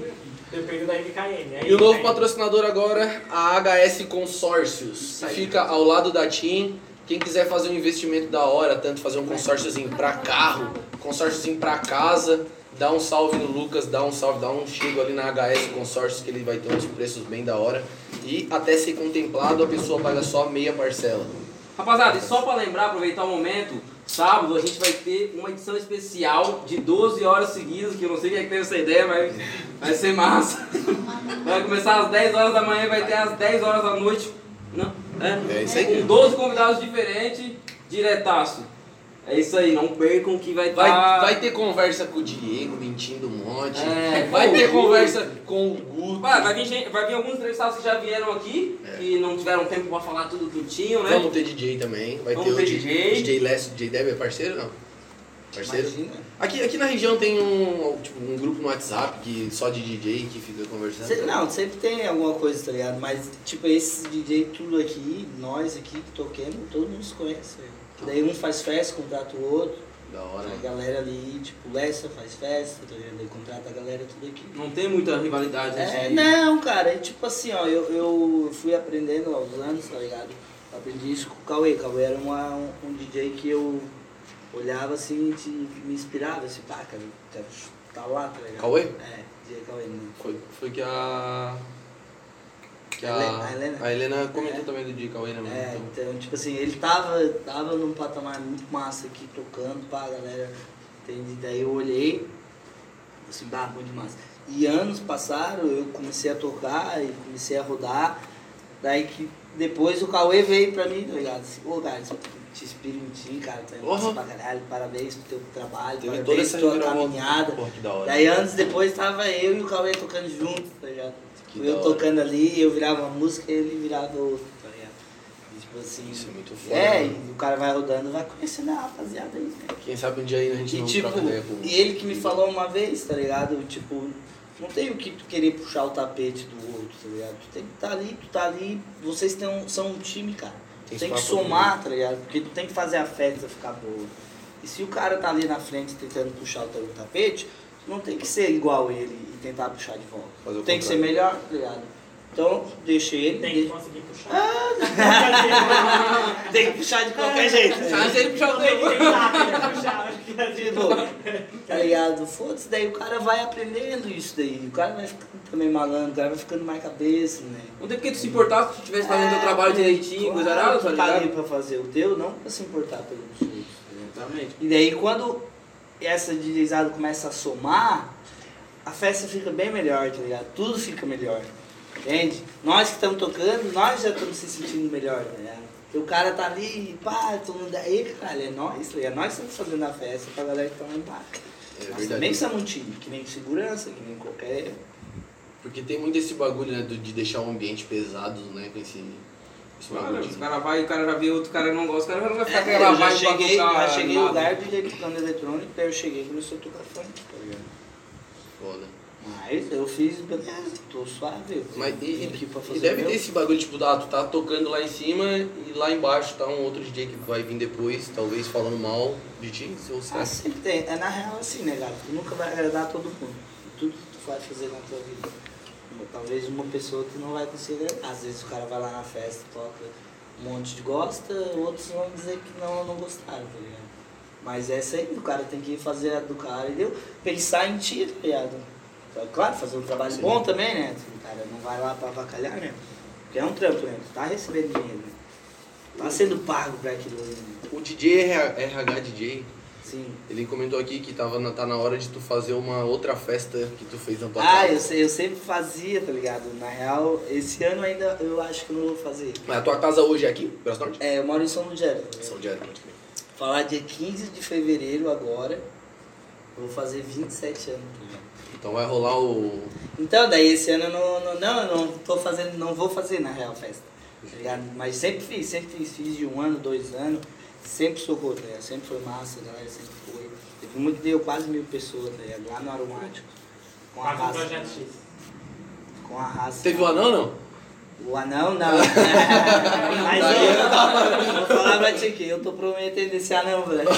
Depende da MKM. né? E o novo patrocinador agora, a HS Consórcios. que Fica ao lado da TIM. Quem quiser fazer um investimento da hora, tanto fazer um consórciozinho pra carro, consórciozinho pra casa, dá um salve no Lucas, dá um salve, dá um chego ali na HS Consórcios que ele vai ter uns preços bem da hora. E até ser contemplado, a pessoa paga só meia parcela. Rapaziada, e só pra lembrar, aproveitar o momento, sábado a gente vai ter uma edição especial de 12 horas seguidas, que eu não sei quem é que teve essa ideia, mas vai ser massa. *laughs* Vai começar às 10 horas da manhã e vai ter às 10 horas da noite. Não? É, É isso aí. Com 12 convidados diferentes, diretaço. É isso aí, não percam que vai estar. Vai, vai ter conversa com o Diego, mentindo um monte. É, vai ter conversa com o Guto. Vai, vai, vir gente- vai vir alguns entrevistados que já vieram aqui, É. que não tiveram tempo pra falar tudo que tinham, né? Vamos ter DJ também. Vai Vamos ter, ter o DJ. DJ Lécio, DJ Deb é parceiro não? Parceiro? Imagina. Aqui, aqui na região tem um, tipo, um grupo no WhatsApp que, só de DJ que fica conversando. Não, sempre tem alguma coisa, tá ligado? Mas, tipo, esses DJ tudo aqui, nós aqui que toquemos, todo mundo se conhece. Que Daí um faz festa, contrata o outro. Da hora. A galera ali, tipo, Lessa faz festa, tá ligado? Daí contrata a galera tudo aqui. Não tem muita rivalidade É, nesse não, cara, é tipo assim, ó, eu, eu fui aprendendo aos anos, tá ligado? Eu aprendi isso com o Cauê. Cauê era uma, um, um DJ que eu olhava assim e te- me inspirava, assim, pá, cara, tá lá, tá ligado? Cauê? É, DJ Cauê, né? Foi, foi que a. Que a, A Helena- a Helena? a Helena comentou É. também do Cauê, né? mano? É, Então, então, tipo assim, ele tava, tava num patamar muito massa aqui, tocando pra galera, entende? Daí eu olhei, assim, bah, muito massa. E anos passaram, eu comecei a tocar e comecei a rodar, daí que depois o Cauê veio pra mim, tá ligado? Assim, Ô, cara, te inspiro em ti, cara, tu é massa Uhum. pra caralho, parabéns pro teu trabalho, teve parabéns pela tua caminhada. Porra. Daí anos depois tava eu e o Cauê tocando junto, tá ligado? Que eu tocando ali, eu virava uma música e ele virava outra, tá ligado? E, tipo assim. Isso é muito foda. É, mano. e o cara vai rodando, vai conhecendo a rapaziada aí, né? Quem sabe um dia aí a gente E não tipo, troca ideia com e ele que me falou uma vez, tá ligado? Tipo, não tem o que tu querer puxar o tapete do outro, tá ligado? Tu tem que estar ali, tu tá ali, vocês têm um- são um time, cara. Tem Tu tem que somar, tá ligado? Porque tu tem que fazer a festa ficar boa. E se o cara tá ali na frente tentando puxar o teu tapete, não tem que ser igual ele e tentar puxar de volta. Fazer o tem que ser melhor, tá ligado? Então, deixa ele. Tem que conseguir puxar. *laughs* tem que puxar de qualquer jeito. né? Mas ele puxar o Tem teu. que tentar puxar. Tipo, tá ligado? Foda-se, daí o cara vai aprendendo isso daí. O cara vai ficando também malandro, o cara vai ficando mais cabeça, né? Não tem porque tu se importar se tu estivesse fazendo teu É, trabalho direitinho, coisa claro, arada, tá tu tá ali ligado? pra fazer o teu, não pra se importar pelos outros. né? Exatamente. E daí quando essa deslizada começa a somar, a festa fica bem melhor, tá ligado? Tudo fica melhor. Entende? Nós que estamos tocando, nós já estamos se sentindo melhor, tá ligado? O cara tá ali, pá, todo mundo aí, caralho, é nós, tá ligado? Nós estamos fazendo a festa pra galera que tá lá embaixo. É Nós também somos um time, que nem segurança, que nem qualquer. Porque tem muito esse bagulho, né? De deixar o ambiente pesado, né? Com esse. Mano, os caras vai, o cara já vê outro cara não gosta, o cara já não vai ficar É, aquela eu já vibe pra cheguei, tocar já cheguei no lugar de ele tocando eletrônico, daí eu cheguei e começou a tocar funk, tá ligado? Foda. Mas eu fiz, beleza, tô suave. eu Mas e, aqui pra e, fazer e deve meu. ter esse bagulho, tipo, ah, tu tá tocando lá em cima e lá embaixo tá um outro DJ que vai vir depois, talvez falando mal de ti, ou você Ah, sempre tem. É na real assim, né, cara? Tu nunca vai agradar todo mundo. Tudo que tu vai fazer na tua vida. Talvez uma pessoa tu não vai conseguir agradar. Às vezes o cara vai lá na festa, toca um monte de gosta, outros vão dizer que não, não gostaram, tá ligado? Mas essa aí, o cara tem que fazer a do cara e deu. Pensar em ti, tá ligado? Então, Claro, fazer um trabalho Sim. bom também, né? O cara não vai lá pra avacalhar, né? Porque é um trampo, né? Tu tá recebendo dinheiro, né? Tá sendo pago pra aquilo ali, né? O DJ RH, RH DJ, Sim. ele comentou aqui que tava na, tá na hora de tu fazer uma outra festa que tu fez na tua Ah, casa. eu, sei, eu sempre fazia, tá ligado? Na real, esse ano ainda eu acho que eu não vou fazer. Mas a tua casa hoje é aqui, Braço Norte? É, eu moro em São Lugero. São Diário, pode crer. Falar dia 15 de fevereiro agora, eu vou fazer 27 anos. Então vai rolar o. Então, daí esse ano eu não, não, não, eu não tô fazendo, não vou fazer na real festa. Tá ligado? Mas sempre fiz, sempre fiz, fiz de um ano, dois anos, sempre socorro, tá ligado? Sempre foi massa, a galera sempre foi. Teve uma que deu quase mil pessoas, tá ligado? Lá no Aromático. Com a raça. Com a raça. Teve o anão não? O anão não. *laughs* Mas eu vou falar pra ti que eu tô prometendo esse anão, velho. *laughs*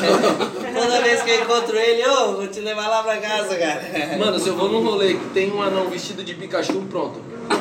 Toda vez que eu encontro ele, ô, vou te levar lá pra casa, cara. Mano, se eu vou num rolê que tem um anão vestido de Pikachu, pronto.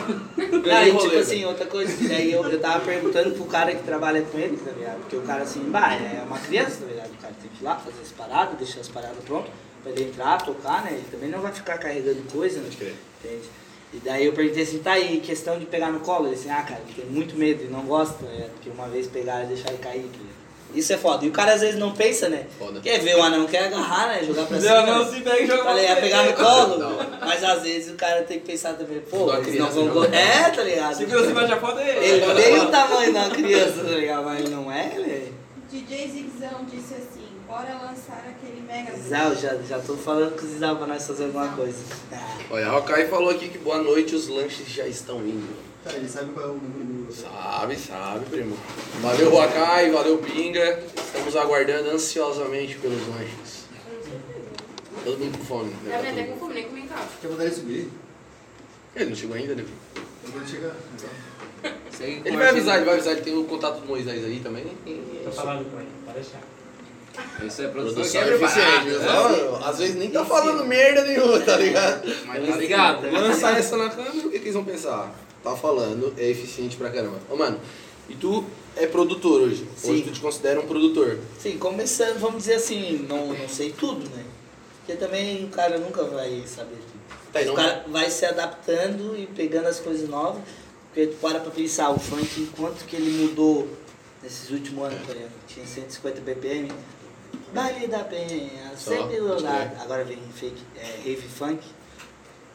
*laughs* E rolê, tipo assim, outra coisa, que daí eu, eu tava perguntando pro cara que trabalha com ele, tá ligado? Porque o cara assim, bah, é uma criança, tá ligado? O cara tem que ir lá fazer as paradas, deixar as paradas prontas. pra ele entrar, tocar, né? Ele também não vai ficar carregando coisa, né? Entende? E daí eu perguntei assim, tá aí, questão de pegar no colo? Ele assim, ah, cara, ele tem muito medo e não gosta, né? Porque uma vez pegaram e deixaram ele cair. tá ligado? Isso é foda. E o cara às vezes não pensa, né? Foda. Quer ver o anão, quer agarrar, né? Jogar pra cima. Não, não né? se pega e joga Falei, pra ia pegar no colo, mas às vezes o cara tem que pensar também, pô, eles não vão joga. go- É, tá ligado? Segura assim, bate a foto aí. Ele tem o tamanho da criança, tá ligado? Mas não é, né? DJ Zigzão disse assim, bora lançar aquele mega eu já, já tô falando com o Zizal pra nós fazer alguma coisa. Olha, a Rokai falou aqui que boa noite, os lanches já estão indo. Cara, ele sabe qual é o número do Sabe, sabe, primo. Valeu, Rokai, valeu, Pinga. Estamos aguardando ansiosamente pelos lanches. Todo mundo com fome. né? Vem até com fome, nem comentava. Quer mandar ele subir? Ele não chegou ainda, né? Ele chegar. Então. Ele vai avisar, ele vai avisar, ele tem o contato do Moisés aí também. Tô falando com ele, pode deixar. Isso é produção, Produção que é eficiente? Só, Às vezes nem tá falando merda nenhuma, tá ligado? Mas tá ligado? Lançar essa na câmera, o que, que eles vão pensar? Tá falando, é eficiente pra caramba. Ô, mano, e tu é produtor hoje? Hoje Sim. tu te considera um produtor. Sim, começando, vamos dizer assim, não, não sei tudo, né? Porque também o cara nunca vai saber tudo. Tá, não- O cara vai se adaptando e pegando as coisas novas. Porque tu para pra pensar, o funk, quanto que ele mudou nesses últimos anos, por exemplo. Tinha 150 BPM. Baile da Penha, Só, sempre crer. Agora vem fake, é, rave funk.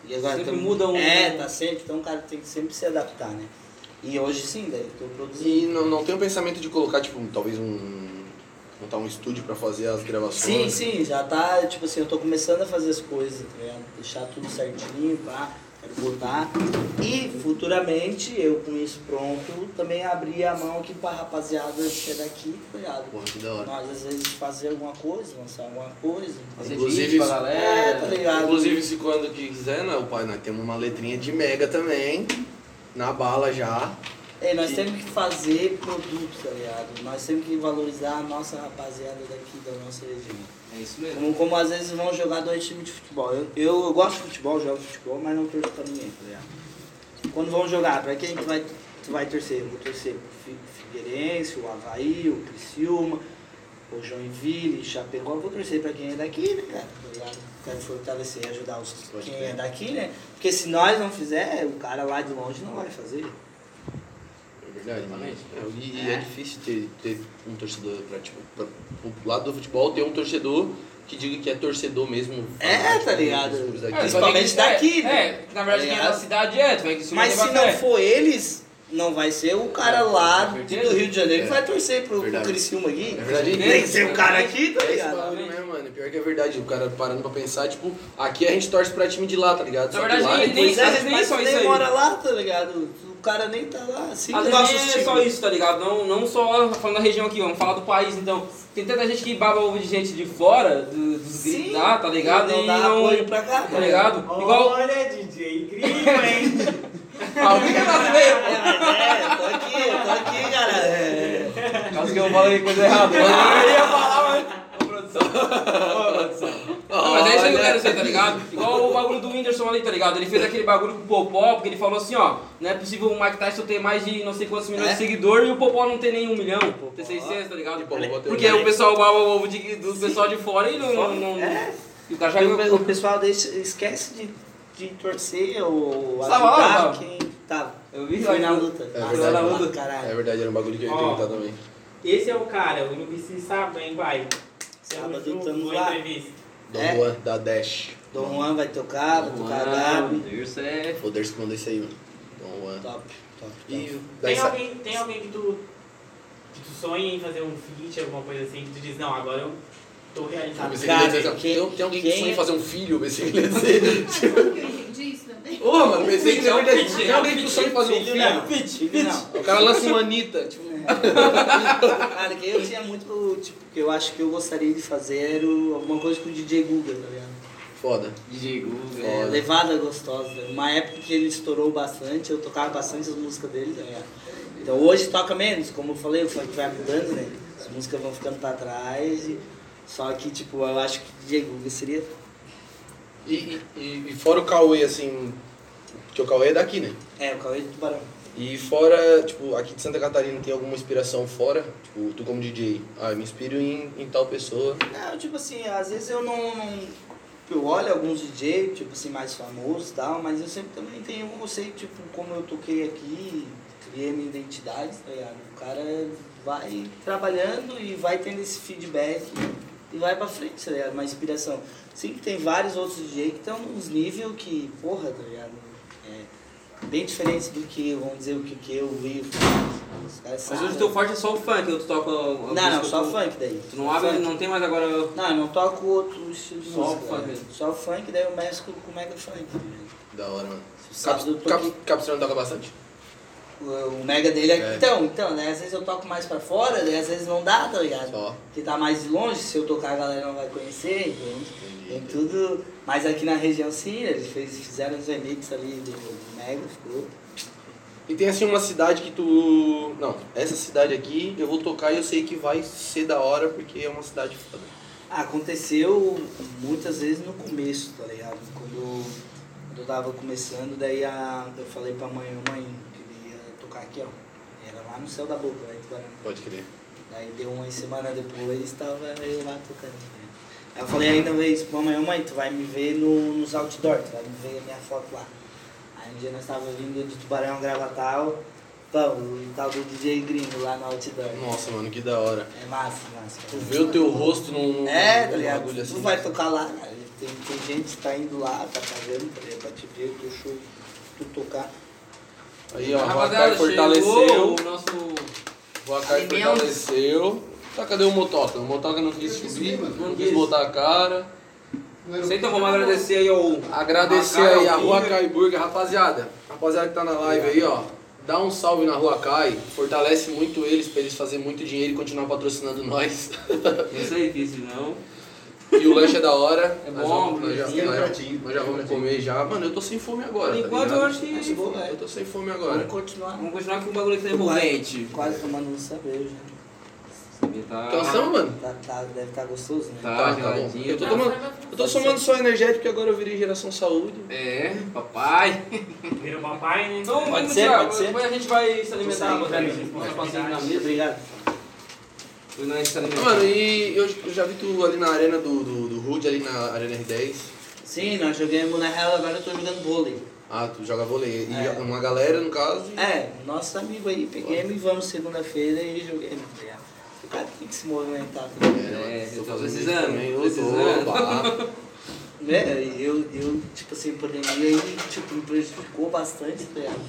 E agora Sempre tamo- muda um- É, tá sempre, então o cara tem que sempre se adaptar, né? E hoje sim, daí tô produzindo. E não, não tem o pensamento de colocar, tipo, talvez um. montar um estúdio pra fazer as Sim, gravações? sim, já tá, tipo assim, eu tô começando a fazer as coisas, tá ligado? Deixar tudo certinho, pá, quero botar. E futuramente, eu com isso pronto, também abrir a mão aqui pra rapaziada que é daqui, tá ligado? Porra, que da hora. Nós às vezes fazer alguma coisa, lançar alguma coisa. Fazer Inclusive, vídeo pra galera. É, tá ligado? Inclusive, se quando quiser, né, o pai, nós temos uma letrinha de mega também. Na bala já. Ei, nós que- temos que fazer produto, tá ligado? Nós temos que valorizar a nossa rapaziada daqui da nossa região. É isso mesmo. Como, como às vezes vão jogar dois times de futebol. Eu, eu, eu gosto de futebol, jogo futebol, mas não torço pra ninguém, tá ligado? Quando vão jogar, pra quem que vai, tu vai torcer? Eu vou torcer pro Fi- Figueirense, o Havaí, o Criciúma, o Joinville, Chapecó. Eu vou torcer pra quem é daqui, né, cara? Tá ligado? Quero fortalecer e ajudar os, Pode quem é daqui, né? Porque se nós não fizer, o cara lá de longe não vai fazer. É verdade. É, E é, difícil ter, ter um torcedor pra, tipo, pra, pro lado do futebol, ter um torcedor que diga que é torcedor mesmo. É, tá ligado? clubes daqui. É, Principalmente daqui, é, né? É, na verdade, Tá quem é ligado? da cidade é, tu vai que Mas se não for eles, não vai ser o cara lá Com do. Rio de Janeiro que É. vai torcer pro, pro. Criciúma aqui. É verdade. Tem que ser o cara aqui, tá É ligado? bagulho mesmo, mano. Pior que é verdade. O cara parando pra pensar, tipo, aqui a gente torce pra time de lá, tá ligado? Na verdade, lá, nem- depois- nem- às vezes nem nem isso aí. mora lá, tá ligado? O cara nem tá lá. Assim, Às vezes é só isso, tá ligado? Não, não só falando da região aqui, vamos falar do país, então. Tem tanta gente que baba ovo de gente de fora, do- dos Sim. gringos lá, tá ligado? Não e dá não. apoio pra cá, Tá ligado? Igual. Olha, DJ Gringo, hein? Alguém é brasileiro! É, tô aqui, eu tô aqui, cara. É. Acho que eu falei coisa errada. Eu ia falar, mas. Não, mas é isso que eu quero dizer, tá ligado? Igual o bagulho do Whindersson ali, tá ligado? Ele fez aquele bagulho com o Popó, porque ele falou assim, ó, não é possível o Mike Tyson ter mais de não sei quantos milhões É? de seguidores e o Popó não ter nem um milhão, ter 600, tá ligado? Porque o pessoal baba o ovo do pessoal de fora e não... não, não É. E o cara já... O, o pessoal deixa, esquece de, de torcer ou Você tava lá, ajudar tava? quem tava. Eu vi Foi na luta. É Ah, verdade. lá, luta. Caralho. É verdade, era um bagulho que eu ia perguntar também. Esse é o cara, o único que se sabe, hein, pai? Sábado boa lá. Dom É? Juan, da Dash. Dom Juan vai tocar, vai tocar a Gabi. Isso é... Foda-se que mandou isso aí, mano. Dom Juan. Top, top, top. E Tem alguém, tem alguém que tu, que tu sonha em fazer um feat, alguma coisa assim, que tu diz, não, agora eu tô realizado. pensei que assim, tem, tem alguém que sonha em é- fazer um filho, eu pensei que ele ia dizer. Ô, mano, pensei que É um. Tem é um alguém que sonha em fazer um Filho filho? não. Filho não. O cara lança uma Anitta, tipo. Cara, que eu tinha muito, tipo, que eu acho que eu gostaria de fazer era alguma coisa com o DJ Guga, tá ligado? Foda. DJ Google. É, Foda. levada gostosa. Uma época que ele estourou bastante, eu tocava bastante as músicas dele, tá ligado? Então hoje toca menos, como eu falei, o funk vai mudando, né? As músicas vão ficando pra trás. E... Só que, tipo, eu acho que DJ Guga seria. E, e, e- e fora o Cauê, assim. Porque o Cauê é daqui, né? É, o Cauê do Tubarão. E fora, tipo, aqui de Santa Catarina tem alguma inspiração fora? Tipo, tu como DJ, ah, eu me inspiro em, em tal pessoa. Não, tipo assim, às vezes eu não, não, eu olho alguns DJ, tipo assim, mais famosos e tal, mas eu sempre também tenho um conceito, tipo, como eu toquei aqui, criei minha identidade, tá ligado? O cara vai trabalhando e vai tendo esse feedback e vai pra frente, tá ligado? Uma inspiração. Sim tem vários outros DJ que estão nos níveis que, porra, tá ligado? Bem diferente do que, vamos dizer, o que, que eu vivo. Mas hoje o teu forte é só o funk, ou tu toca... a Não, não, só tu- funk daí. Tu não abre, Funk. não tem mais agora... Não, eu não toco outro estilo de Só o funk né? mesmo. Só o funk, daí eu mesclo com o mega funk. Da hora, mano. Sábado eu Cap, toquei- cap, Capstrano toca bastante? O, mega dele é... É. Então, então, né? Às vezes eu toco mais pra fora, daí às vezes não dá, tá ligado? Só. Que tá mais de longe, se eu tocar a galera não vai conhecer, entende? Tem tudo. Mas aqui na região sim, eles fez, fizeram os remixes ali do, do Mega, ficou. E tem assim uma cidade que tu. Não, essa cidade aqui eu vou tocar e eu sei que vai ser da hora porque é uma cidade foda. Aconteceu muitas vezes no começo, tá ligado? Quando, quando eu tava começando, daí a, eu falei pra mãe, "Ô, mãe, aqui, ó. Era lá no céu da boca, em Tubarão. Pode crer. Daí deu uma semana depois, tava eu lá tocando. né? Aí eu falei ainda uma vez pra mãe, mãe, tu vai me ver no, nos outdoor, tu vai me ver a minha foto lá. Aí um dia nós tava vindo de Tubarão Gravatal, pão, o tal do DJ gringo lá no outdoor. Nossa, mano, que da hora. É massa, massa. Tu vê o teu rosto num. É, tá ligado? bagulho assim. Tu vai tocar lá, cara. Tem, tem gente que tá indo lá, tá pagando tá ligado? pra te ver show, tu tocar. Aí, ó, o Rapaziada, Huacai fortaleceu. chegou o nosso... O Alimentos. fortaleceu. Tá, cadê o Motoca? O Motoca não quis subir, não quis botar a cara. Sei, então vamos agradecer aí ao... Agradecer aí a Rua. Kai Burger, rapaziada. Rapaziada que tá na live aí, ó. Dá um salve na Rua Kai, fortalece muito eles pra eles fazerem muito dinheiro e continuar patrocinando nós. Isso aí, que senão... E o lanche é da hora. É Nós bom, vamos- nós já, bonitinho, nós, pratinho. nós já vamos comer já. Mano, eu tô sem fome agora. Por tá enquanto ligado? eu acho que... Bom, é. Eu tô sem fome Vamos agora. continuar. Vamos continuar com o bagulho que tá envolvente. Quase tomando um cerveja. Tá... Cansamos, mano? Tá, tá, deve estar gostoso, né? Tá, Tá, tá bom. geladinho. Eu tô tomando, eu tô tomando só energético porque agora eu virei geração saúde. É, papai. Vira o papai, né? Então, Pode vamos ser, pode ser. Depois a gente vai se alimentar. Vamos passar na mesa. Obrigado. Se alimentar. Mano, e eu, eu já vi tu ali na arena do, do, do Rude, ali na Arena R10. Sim, nós jogamos na real, agora eu tô jogando vôlei. Ah, tu joga vôlei. E É. uma galera, no caso. e- É, nossos amigos aí, peguei e vamos segunda-feira e joguei, ligado? O cara tem que se movimentar também. É, eu tô fazendo isso precisando, também, eu precisando. tô, pá. É, eu, eu, tipo assim, pandemia aí, tipo, me prejudicou bastante, tá ligado?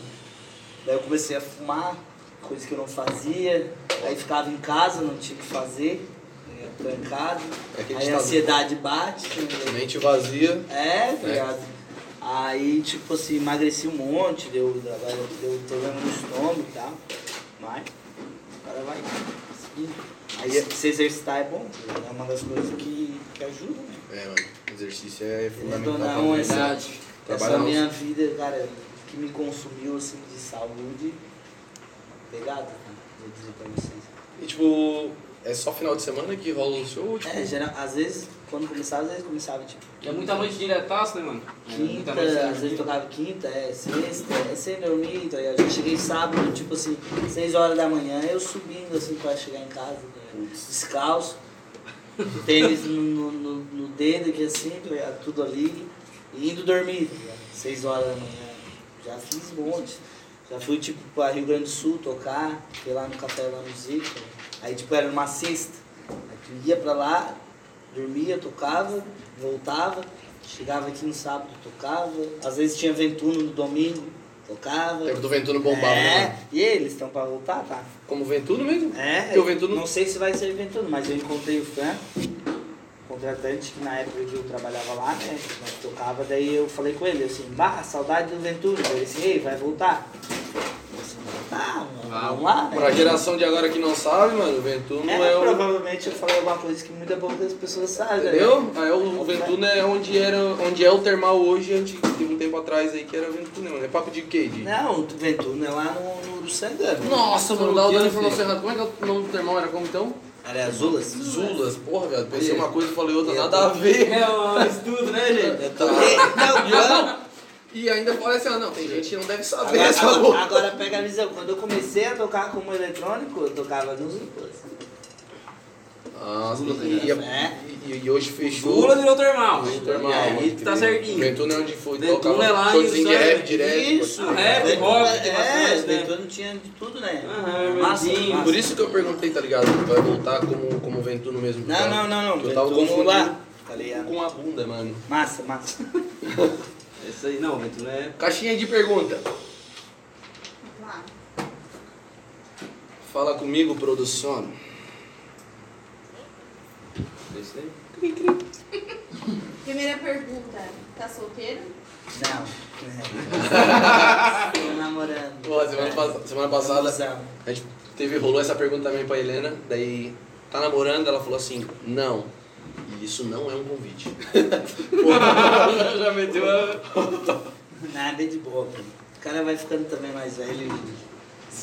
Daí eu comecei a fumar, coisa que eu não fazia, aí ficava em casa, não tinha o que fazer, né, trancado, É aí a tá ansiedade bate, né? mente vazia. É, tá ligado? Aí, tipo assim, emagreci um monte, deu, deu problema no estômago e tal. Mas, agora vai. Aí se exercitar é bom, é uma das coisas que, que ajuda, né? É, mano. Exercício é fundamental. não, mim. Verdade. essa minha vida, cara, que me consumiu assim de saúde, Vou dizer pra vocês. E tipo, é só final de semana que rola o show? Tipo, É, geral, às vezes, quando começava, às vezes começava tipo. É muita noite diretaço, né, mano? É Quinta, noite às vezes tocava quinta, é, sexta, é sem dormir, tá ligado? Eu cheguei sábado, tipo assim, 6 horas da manhã, eu subindo assim pra chegar em casa, ligado? descalço, tênis no, no, no- no dedo aqui assim, tá ligado? Tudo ali, e indo dormir, tá ligado? 6 horas da manhã. Já fiz um monte. Já fui tipo pra Rio Grande do Sul tocar, fui lá no Café lá no Zico. Aí tipo era uma sexta. Aí tu ia pra lá, dormia, tocava, voltava, chegava aqui no sábado, tocava. Às vezes tinha Ventuno no domingo, tocava. tempo do Ventuno bombava, é, né? e eles estão pra voltar, tá? Como Ventuno mesmo? É, Teu Ventuno- não sei se vai ser Ventuno, mas eu encontrei o Fran, contratante, que na época que eu trabalhava lá, né? Nós tocava, daí eu falei com ele assim, bah, saudade do Ventuno. Ele disse, ei, vai voltar. Eu assim, tá, mano, Ah, vamos lá, né? Pra geração de agora que não sabe, mano, o Ventuno É, é, o. provavelmente eu falei alguma coisa que muita poucas pessoas sabem, né? Entendeu? Aí o, o Ventuno é onde, era, onde é o termal hoje, antes, teve um tempo atrás aí que era Ventuno, mano. É papo de quê? De... Não, o Ventuno é lá no, no Uruçanga. Nossa, mano, o que dando é, informação filho? errada. Como é que é o nome do termal? Era como então? Era Azulas? Zulas. Porra, velho. Pensei uma coisa e falei outra, Eu nada a ver. É um estudo, né, gente? Eu toquei. Não, E, e ainda falei assim, ah, não, tem gente que não deve saber Agora, essa agora, agora pega a visão. Quando eu comecei a tocar como eletrônico, eu tocava nos Zulas. Ah, e, e, É. e- e hoje fechou. Zula virou teu irmão. Muito irmão, E aí tá certinho. Ventuna é onde foi. Ventuna é lá em de rap direto. Isso, rap, Ventuna- rock, é, bastante, né? Ventuna tinha de tudo, né? Aham, massa, verdinho. massa. Por isso que eu perguntei, tá ligado? Vai voltar como, como Ventuno mesmo. Não, cara. não, não, não. Eu tava Ventuna confundindo lá, tá ligado? com a bunda, mano. Massa, massa. *laughs* Isso aí, não, Ventura é. Caixinha de pergunta. Lá. Fala comigo, produção. Isso aí. Primeira pergunta, tá solteiro? Não. *laughs* Tô namorando. Pô, semana, pas- semana passada a gente teve, rolou essa pergunta também pra Helena. Daí, tá namorando? Ela falou assim: não. E isso não é um convite. *laughs* Já meteu a. Nada de boa, pô. O cara vai ficando também mais velho,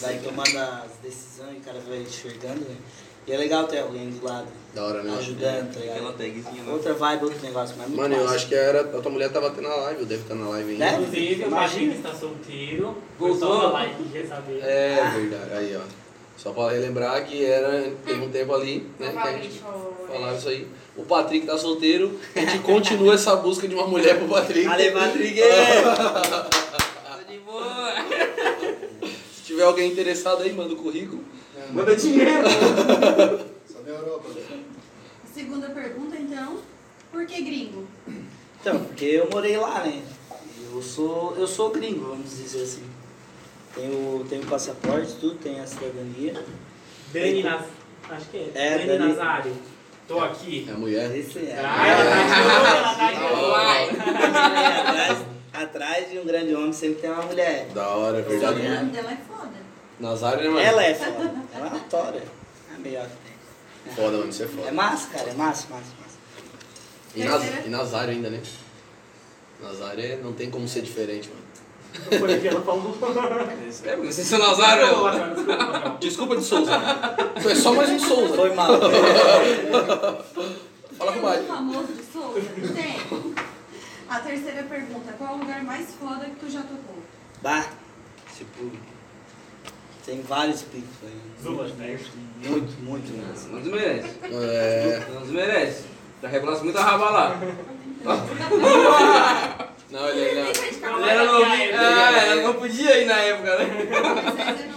vai tomando as decisões, o cara vai enxergando, né? E é legal ter alguém do lado, Da hora, né? ajudando, tá Aquela ligado? tagzinha lá. Outra vibe, outro negócio, mas muito Mano, eu massa. acho que era. A tua mulher tava tendo na live, deve estar na live ainda. Deve? Inclusive, o Imagina. Patrick está solteiro. Voltou? live quer saber. É verdade, aí ó. Só pra relembrar que era, teve um tempo ali, né, que a gente falava isso aí. O Patrick tá solteiro, a gente continua essa busca de uma mulher pro Patrick. Ale Patrick! *laughs* Tô de boa. Se tiver alguém interessado aí, manda o currículo. Manda dinheiro. Só na Europa, né? Segunda pergunta, então, por que gringo? Então, porque eu morei lá, né? Eu sou, eu sou gringo, vamos dizer assim. Tenho, tenho passaporte, tudo, tenho a cidadania. Dani Naz... Acho que é. É, Dani Dani- Nazário. Tô aqui. É a mulher. Esse é. Ah, ela tá de ela tá de Vai. olho. atrás, de um grande homem sempre tem uma mulher. Da hora, é O verdade. sobrenome dela é foda. Nazário, né, mano? Ela é foda. Ela é uma tora. É a melhor que tem. Foda, mano, isso é É foda. massa, cara, é massa, massa, massa. E, Naz... e Nazário ainda, né? Nazário é- não tem como ser diferente, mano. Foi o que ela falou. *laughs* É, mas esse é o Nazário. Desculpa, Desculpa de Souza. Foi só mais um Souza. Foi mal. *laughs* Fala com o Tem Mário. famoso de Souza? Tem. A terceira pergunta, qual o lugar mais foda que tu já tocou? Bah, tipo, tem vários picos aí. Zula, né? Muito, muito. Não desmerece. É... Não desmerece. Já rebolasse muita raba lá. Não, ele é... Não, Ele era novinho. é, Ah, ela não podia ir na época, né?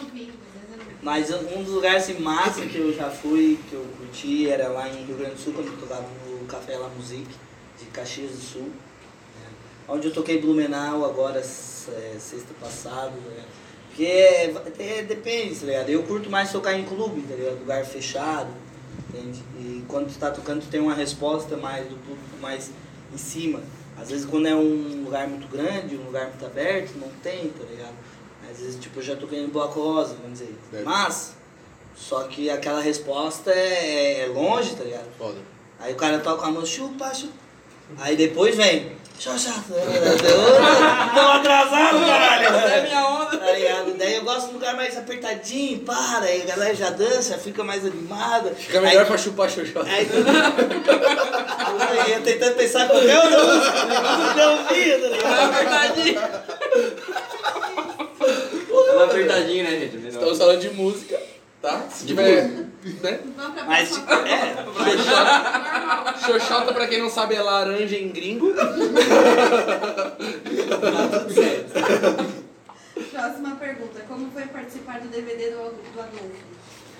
Mas um dos lugares assim, massa que eu já fui, que eu curti, era lá em Rio Grande do Sul, quando eu tocava no Café La Musique, de Caxias do Sul. né? Onde eu toquei Blumenau agora, é, sexta passada. né? Porque é, é, depende, tá ligado? Eu curto mais tocar em clube, tá ligado? Lugar fechado, entende? E quando tu tá tocando, tu tem uma resposta mais do público mais em cima. Às vezes quando é um lugar muito grande, um lugar muito aberto, não tem, tá ligado? Às vezes, tipo, eu já toquei no Bloco Rosa, vamos dizer. Certo. Mas, só que aquela resposta é, é longe, tá ligado? Foda. Aí o cara toca a mão, chupa, chupa. Aí depois vem, xoxa, tô atrasado, caralho. Essa é minha onda. Tá ligado? Daí eu gosto de um lugar mais apertadinho, para, aí a galera já dança, fica mais animada. Fica melhor aí, pra chupar xoxota. Aí tu... Aí eu tentando pensar qualquer outra música, não deu ouvido, Ela ligado? apertadinha. Ela apertadinha, né, gente? Estamos falando de música, tá? Se tiver, né? Mas, é, *laughs* Normal. Xoxota, pra quem não sabe, é laranja em gringo. tá tudo certo. Próxima pergunta, como foi participar do DVD do, do Adolfo?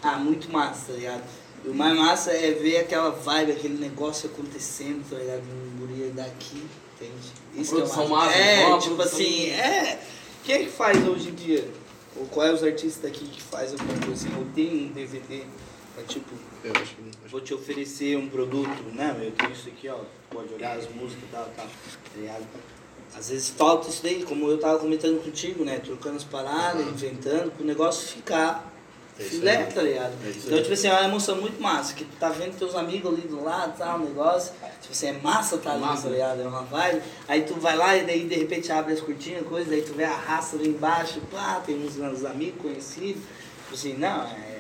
Ah, muito massa, tá ligado? O mais massa é ver aquela vibe, aquele negócio acontecendo, tá ligado? Um guri daqui, entende? Isso que é massa. massa, É, tipo assim, é. Quem é que faz hoje em dia? Ou qual é os artistas daqui que faz alguma coisa assim? Ou tem um DVD, é tipo, Eu acho que... vou te oferecer um produto, né? Eu tenho isso aqui, ó, pode olhar as músicas e tal, tal, tá ligado? Às vezes falta isso daí, como eu tava comentando contigo, né? Trocando as paradas, Aham. inventando, pro negócio ficar isso filé, aí. tá ligado? É isso Então, tipo assim, é uma emoção muito massa, que tu tá vendo teus amigos ali do lado, tal, um negócio. Tipo assim, é massa tá ali, Massa. tá ligado? É uma vibe. Aí tu vai lá e daí de repente abre as cortinas, coisa, daí tu vê a raça ali embaixo, pá, tem uns, uns amigos conhecidos. Tipo assim, não, é.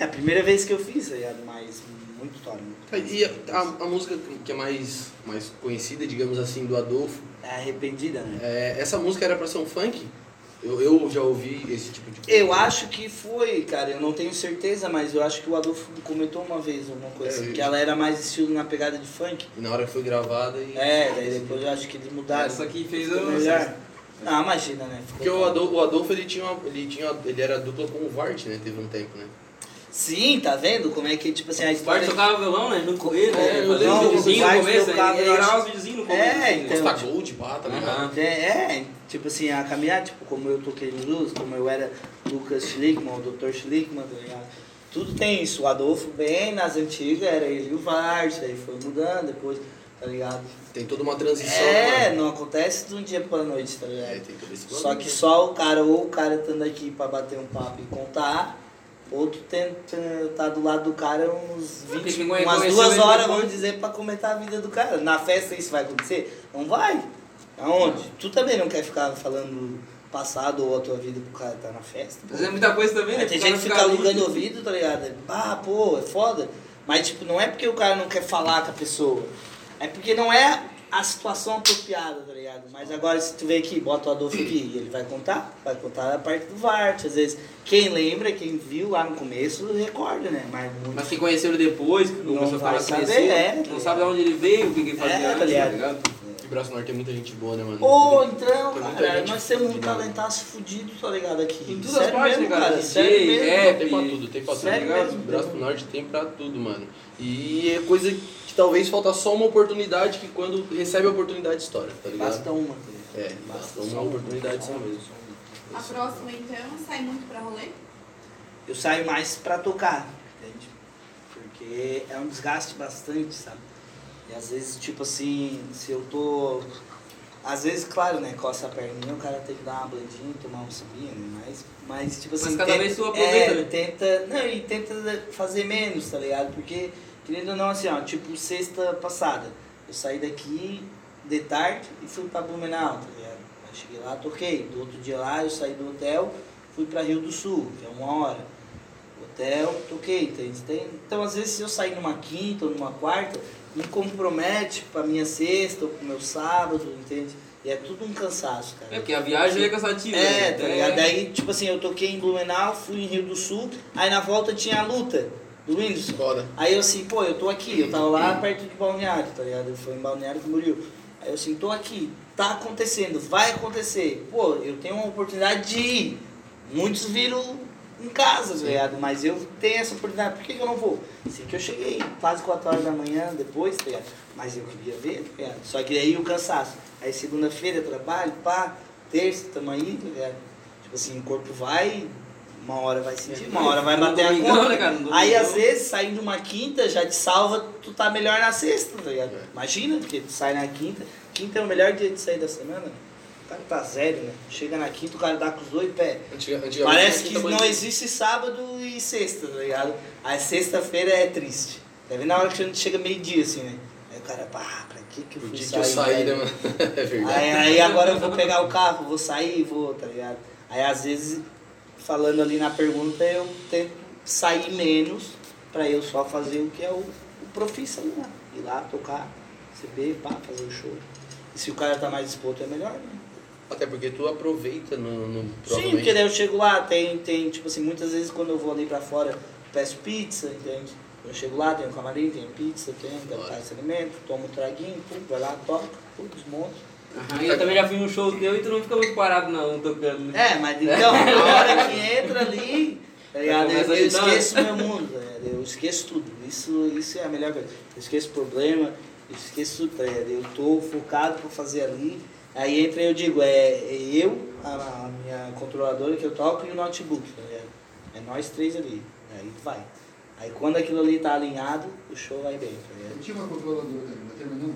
É a primeira vez que eu fiz, tá ligado? Mas muito top. muito E a, a, a música que é mais, mais conhecida, digamos assim, do Adolfo, É arrependida, né? é, essa música era pra ser um funk? Eu, eu já ouvi esse tipo de coisa. Eu acho que foi, cara, eu não tenho certeza, mas eu acho que o Adolfo comentou uma vez alguma coisa É, assim, que ela era mais estilo na pegada de funk. E na hora que foi gravada e. É, daí depois eu acho que eles mudaram. Essa aqui fez o. melhor. Não, imagina, né? Ficou Porque o Adolfo, o Adolfo ele tinha, uma- ele tinha, ele era dupla com o Vart, né? Teve um tempo, né? Sim, tá vendo como é que, tipo assim, a O Bart história... tocava violão, né? Junto com ele, É, né? Fazia uns videozinhos O no começo, tocava, ele eu gravava os videozinhos no começo. É, assim, né? então, Costa Gold, pá, tá ligado? É, é, tipo assim, a caminhar, tipo, como eu toquei no blues, como eu era Lucas Schlickman, o Dr. Schlickman, tá ligado? Tudo tem isso. O Adolfo, bem nas antigas, era ele e o Vart, daí foi mudando depois, tá ligado? Tem toda uma transição. É, mano. não acontece de um dia pra noite, tá ligado? É, tem todo esse Só que só o cara, ou o cara estando aqui pra bater um papo e contar, outro tenta tá do lado do cara uns Tem 20, que umas duas horas, vamos dizer, pra comentar a vida do cara. Na festa isso vai acontecer? Não vai. Aonde? Tu também não quer ficar falando passado ou a tua vida pro cara tá na festa. pô. Mas é muita coisa também, né? Tem gente que fica ali. alugando ouvido, tá ligado? Ah, pô, é foda. Mas, tipo, não é porque o cara não quer falar com a pessoa. É porque não é a situação apropriada, tá ligado? Mas agora, se tu vê aqui, bota o Adolfo aqui, e ele vai contar? Vai contar a parte do Vart. Às vezes, quem lembra, quem viu lá no começo, recorda, né? Mas muito Mas quem conheceu depois, que Não começou a ficar saber, conhecido, é, tá não sabe de onde ele veio, o que ele fazia É, tá antes, tá ligado? ligado? E Braço Norte tem muita gente boa, né, mano? Ô, então, Tem cara, gente nós temos um talentaço fudido, tá ligado? Aqui. Em todas Sério as partes, mesmo, né, cara? cara? Sério mesmo. rap, Tem pra tudo, tem pra tudo. Sério ligado? mesmo? Braço do Norte tem pra tudo, mano. E é coisa que talvez falta só uma oportunidade que quando recebe a oportunidade estoura, tá ligado? Basta uma, tá? É, basta uma oportunidade só mesmo. A próxima, então, sai muito pra rolê? Eu saio mais pra tocar, entende? Porque é um desgaste bastante, sabe? E às vezes, tipo assim, se eu tô. Às vezes, claro, né? Coça a perninha, o cara tem que dar uma bandinha, tomar um suminho, né? Mas, mas tipo Mas assim. cada tenta- vez tu aproveita, é, né? tenta. Não, e tenta fazer menos, tá ligado? Porque, querendo ou não, assim, ó, tipo, sexta passada, eu saí daqui de tarde e fui pra Blumenau, tá ligado? Aí cheguei lá, toquei. Do outro dia lá, eu saí do hotel, fui pra Rio do Sul, que é uma hora hotel, toquei, entende? Tem- Então, às vezes, se eu sair numa quinta ou numa quarta, me compromete pra minha sexta ou pro meu sábado, entende? E é tudo um cansaço, cara. É, porque a viagem é cansativa. É, né? tá ligado? Daí, tipo assim, eu toquei em Blumenau, fui em Rio do Sul, aí na volta tinha a luta do Whindersson. Foda. Aí eu assim, pô, eu tô aqui, eu tava lá perto de Balneário, tá ligado? Eu fui em Balneário Camboriú. Aí eu assim, tô aqui, tá acontecendo, vai acontecer. Pô, eu tenho uma oportunidade de ir. Muitos viram em casa, ligado? Mas eu tenho essa oportunidade, por que, que eu não vou? Assim que eu cheguei, quase 4 horas da manhã, depois, tá ligado? Mas eu queria ver, tá ligado? Só que aí o cansaço. Aí segunda-feira trabalho, pá, terça, tamo aí, tá ligado? Tipo assim, o corpo vai, uma hora vai sentir, uma hora vai bater a conta. né, Aí às vezes, saindo uma quinta, já te salva, tu tá melhor na sexta, tá ligado? É. Imagina, porque tu sai na quinta, quinta é o melhor dia de sair da semana. O cara tá zero, né? Chega na quinta, o cara dá com os dois pés. Parece que não existe sábado e sexta, tá ligado? Aí sexta-feira é triste. Tá vendo na hora que a gente chega meio-dia, assim, né? Aí o cara, pá, pra que que eu fui dia que sair? eu saí, né, mano? *laughs* É verdade. Aí, aí agora eu vou pegar o carro, vou sair, vou, tá ligado? Aí às vezes, falando ali na pergunta, eu tento sair menos pra eu só fazer o que é o, o profissa lá. Ir lá, tocar, receber, pá, fazer o show. E se o cara tá mais disposto é melhor, né? Até porque tu aproveita no, no Sim, porque daí eu chego lá, tem, tem, tipo assim, muitas vezes quando eu vou ali pra fora, eu peço pizza, entende? Eu chego lá, tem um camarim, tem pizza, tem, Bora. esse alimento, tomo um traguinho, pum, vai lá, toca, pum, desmonto. Aham, eu também já fui num show teu e tu não fica muito parado não, tocando. né? É, mas então, na hora que entra ali, tá ligado? Eu, eu agitar. esqueço meu mundo, ligado? eu esqueço tudo. Isso, isso é a melhor coisa. Eu esqueço o problema, eu esqueço tudo, tá ligado? Eu tô focado pra fazer ali. Aí entra eu digo, é, é eu, a, a minha controladora que eu toco e o notebook, tá ligado? É nós três ali. Aí vai. Aí quando aquilo ali tá alinhado, o show vai bem, tá ligado? Eu tinha uma controladora também, mas terminou.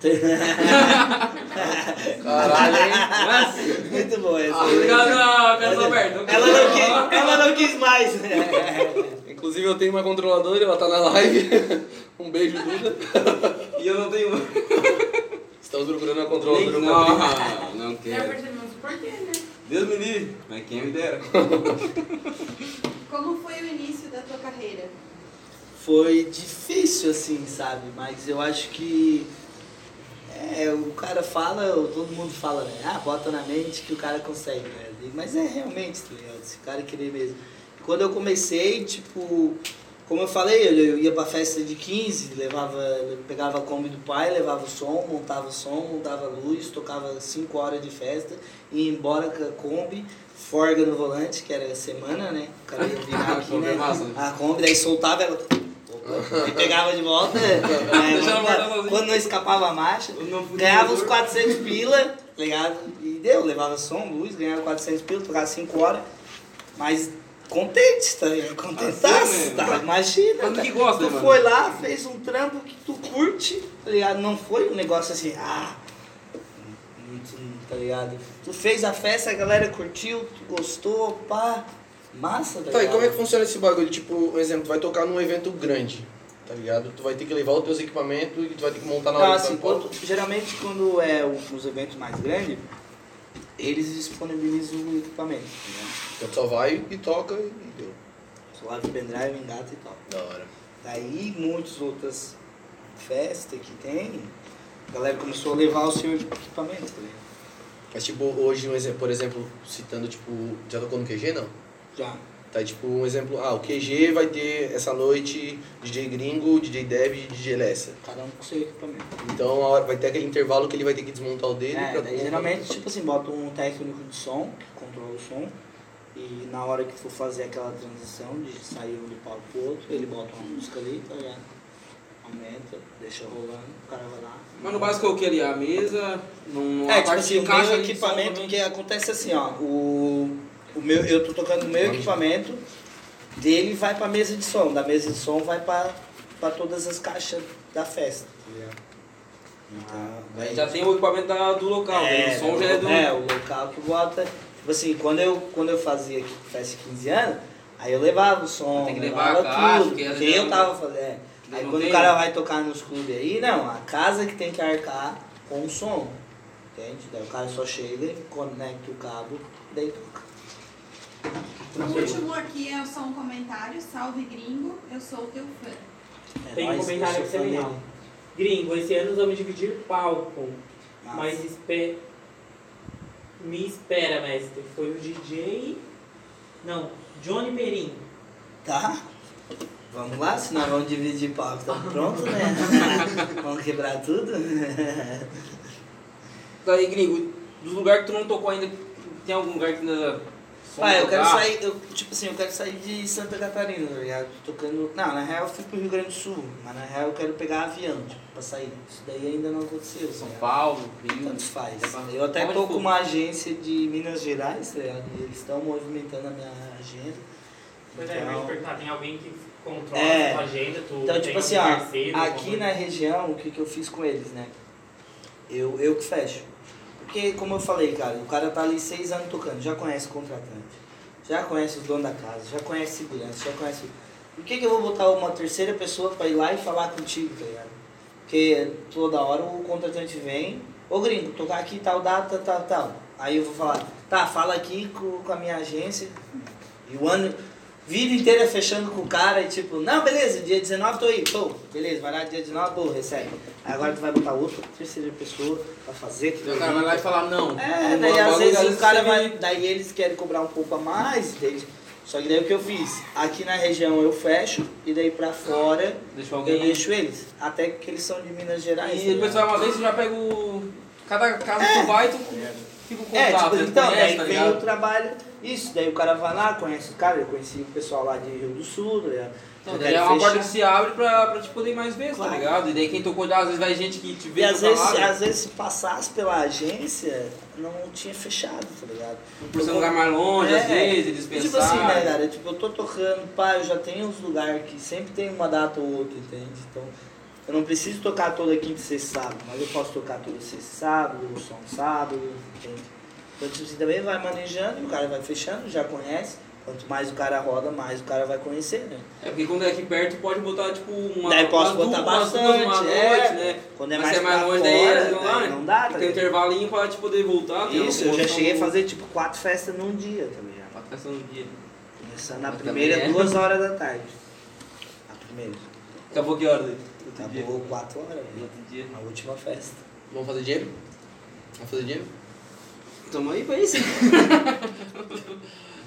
*laughs* Caralho, hein? Mas, Muito bom essa. ah, obrigado, não, Carlos Alberto. Ela não quis, ela não quis mais. *laughs* Inclusive eu tenho uma controladora, ela tá na live. *laughs* um beijo, Duda. E eu não tenho... Estamos procurando uma controladora Não, *laughs* não É quero. percebemos por quê, né? Deus me livre, mas quem me dera. *laughs* Como foi o início da tua carreira? Foi difícil, assim, sabe? Mas eu acho que. É, o cara fala, todo mundo fala, né? Ah, bota na mente que o cara consegue, né? mas é realmente, tá ligado? Esse cara querer mesmo. Quando eu comecei, tipo, como eu falei, eu, eu ia pra festa de 15, levava, pegava a Kombi do pai, levava o som, montava o som, montava a luz, tocava 5 horas de festa, ia embora com a Kombi, forga no volante, que era semana, né? O cara ia virar *laughs* aqui, Kombi é né? né? A Kombi, daí soltava ela. *laughs* E pegava de volta. *laughs* né? Sozinha. Quando não escapava a marcha, ganhava uns no 400 pila, tá ligado? E deu, levava som, luz, ganhava 400 pila, tocava 5 horas. Mas contente, tá ligado? Contentaço, Assim, tá? Imagina. Mas que gosta, tu mano? foi lá, fez um trampo que tu curte, tá ligado? Não foi um negócio assim, ah. muito, Tá ligado? Tu fez a festa, a galera curtiu, tu gostou, pá. Massa, tá Tá, e ligado? como é que funciona esse bagulho? Tipo, um exemplo, tu vai tocar num evento grande, tá ligado? Tu vai ter que levar os teus equipamentos e tu vai ter que montar na Não, hora assim, tu vai- quando, geralmente quando é os eventos mais grandes, eles disponibilizam o equipamento. Né? Então só vai e toca e deu. Suave pendrive, engata e tal. Da hora. Daí muitas outras festas que tem, a galera começou a levar o seu equipamento. Ligado? Mas tipo, hoje, por exemplo, citando, tipo, já tocou no QG, não? Já. Tá, tipo, um exemplo, ah, o QG vai ter essa noite DJ Gringo, DJ Deb e DJ Lessa. Cada um com seu equipamento. Então a hora- vai ter aquele intervalo que ele vai ter que desmontar o dele É, daí geralmente, tipo assim, bota um técnico de som, que controla o som, e na hora que for fazer aquela transição de sair um de palco pro outro, ele bota uma música ali, tá ligado? Aumenta, deixa rolando, o cara vai lá. Mas no básico é o que ali? A mesa, num, É, a tipo parte assim, de o caixa equipamento, que acontece assim, ó, o, o meu, eu tô tocando no meu equipamento, dele vai pra mesa de som, da mesa de som vai pra todas as caixas da festa. tá ligado? Então, Aí já tem o equipamento da- do local, né? o som já é do... É, o local que bota. Tipo assim, quando eu, quando eu fazia aqui festa de 15 anos, aí eu levava o som, Tem que levar levava caixa, tudo. Porque eu não- tava fazendo. é. Aí quando o cara vai tocar nos clubes aí, não, a casa que tem que arcar com o som. Entende? Daí o cara só chega, conecta o cabo, daí toca. O último aqui é só um comentário. Salve gringo, eu sou o teu fã. É Tem um comentário aqui também. Gringo, esse ano vamos dividir palco. Massa. Mas espe... me espera, mestre. Foi o DJ. Não, Johnny Perim. Tá? Vamos lá, senão vamos dividir palco. Tá pronto, né? *laughs* vamos quebrar tudo? Daí, gringo, dos lugares que tu não tocou ainda, tem algum lugar que ainda... som Ah, eu quero sair, eu, tipo assim, eu quero sair de Santa Catarina, tá ligado? Tocando. Não, na real eu fui pro Rio Grande do Sul, mas na real eu quero pegar avião, tipo, pra sair. Isso daí ainda não aconteceu, tá São ligado? Paulo, Rio... Tanto faz. Eu até Onde tô com uma agência de Minas Gerais, tá ligado? E eles estão movimentando a minha agenda. Pois é, eu ia te Então, perguntar, tem alguém que controla É. a sua agenda? Tu então tipo assim, ó, aqui na região, o que, que eu fiz com eles, né? Eu, eu que fecho. Porque, como eu falei, cara, o cara tá ali seis anos tocando, já conhece o contratante, já conhece os donos da casa, já conhece segurança, já conhece. Por que, que eu vou botar uma terceira pessoa pra ir lá e falar contigo, tá ligado? Porque toda hora o contratante vem, ô gringo, tocar aqui tal data, tal, tal. Aí eu vou falar, tá, fala aqui com, com a minha agência. E o ano, vida inteira fechando com o cara e tipo, não, beleza, dia 19 tô aí, pô, beleza, vai lá dia 19, pô, recebe. Aí agora tu vai botar outra terceira pessoa pra fazer. Daí o cara vai lá e fala, não. É, daí o às vezes o cara você vai. Daí eles querem cobrar um pouco a mais, daí, só que daí o que eu fiz? Aqui na região eu fecho e daí pra fora Deixa eu deixo eles. Até que eles são de Minas Gerais. Depois tu tá vai uma vez, tu já pega o... Cada casa que tu vai, tu fica com É, contato, tipo, né? Tu então, daí tá vem o trabalho, isso, daí o cara vai lá, conhece o cara, eu conheci o pessoal lá de Rio do Sul, tá ligado? Então, daí é uma fechar. porta que se abre pra, pra te poder ir mais vezes, Claro. tá ligado? E daí quem tocou, às vezes vai gente que te vê E às vezes, lá, né? às vezes se passasse pela agência, não tinha fechado, tá ligado? por ser um lugar mais longe, às É, vezes, eles Tipo assim, né, pensaram. cara? Tipo, eu tô tocando, pá, eu já tenho uns lugares que sempre tem uma data ou outra, entende? Então, eu não preciso tocar toda quinta, sexta e sábado, mas eu posso tocar toda sexta sábado, só um sábado, entende? Então, tipo, você também vai manejando e o cara vai fechando, já conhece. Quanto mais o cara roda, mais o cara vai conhecer, né? É porque quando é aqui perto, pode botar, tipo, uma. Daí posso umas botar duas, bastante, duas, uma é. noite, né? Quando é Mas mais, é mais longe, daí fora, lá, daí né? não dá, tá Tem um intervalinho pra te poder voltar. Isso, eu já cheguei a fazer tipo quatro festas num dia, tá ligado? Quatro festas no dia. Começando na Mas primeira, também é. duas horas da tarde. A primeira. Acabou que hora daí? Outro dia. Acabou quatro horas, No outro dia. na última festa. Vamos fazer dinheiro? Vamos fazer dinheiro? Tamo aí pra isso. *laughs*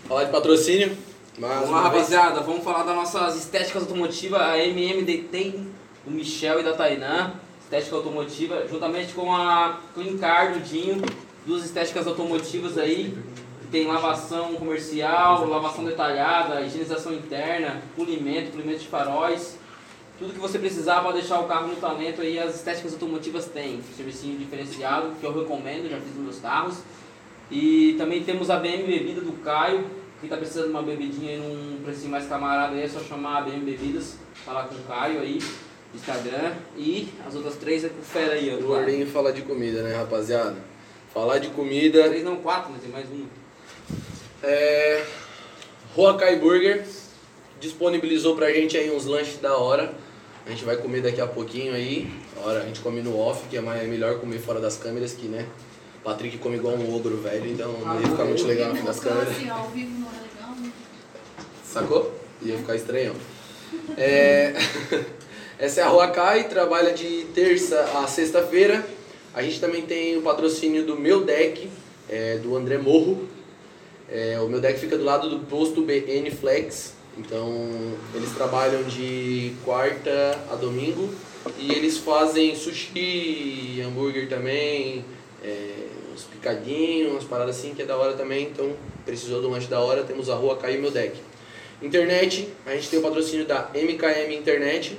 Falar de patrocínio. Vamos lá, rapaziada. Vamos falar das nossas estéticas automotivas, a MM tem do Michel e da Tainan. Estética automotiva, juntamente com a Clean Car do Dinho. Duas estéticas automotivas aí. Tem lavação comercial, lavação detalhada, higienização interna, polimento, polimento de faróis. Tudo que você precisar para deixar o carro no talento aí, as estéticas automotivas têm. Servicinho diferenciado, que eu recomendo, já fiz nos meus carros. E também temos a BM Bebida do Caio. Quem tá precisando de uma bebidinha aí num precinho mais camarada aí, é só chamar a BM Bebidas, falar com o Caio aí, Instagram. E as outras três é com o Fera aí, ó. O gordinho fala de comida, né, rapaziada? Falar de comida. Três não, quatro, mas tem mais um. É, Huakai Burger disponibilizou pra gente aí uns lanches da hora. A gente vai comer daqui a pouquinho aí. A hora a gente come no off, que é mais, é melhor comer fora das câmeras, que né? Patrick come igual um ogro velho, então não ia ficar muito legal na frente das câmeras. assim, ao vivo não é legal, né? Sacou? Ia ficar estranhão. É, *laughs* Essa é a Rua Kai, trabalha de terça a sexta-feira. A gente também tem o patrocínio do Meu Deck, é, do André Morro. É, o Meu Deck fica do lado do posto BN Flex. Então, eles trabalham de quarta a domingo. E eles fazem sushi, hambúrguer também, é, uns picadinhos, umas paradas assim que é da hora também. Então, precisou um lanche da hora, temos a Rua o Meu Deck. Internet, a gente tem o patrocínio da MKM Internet,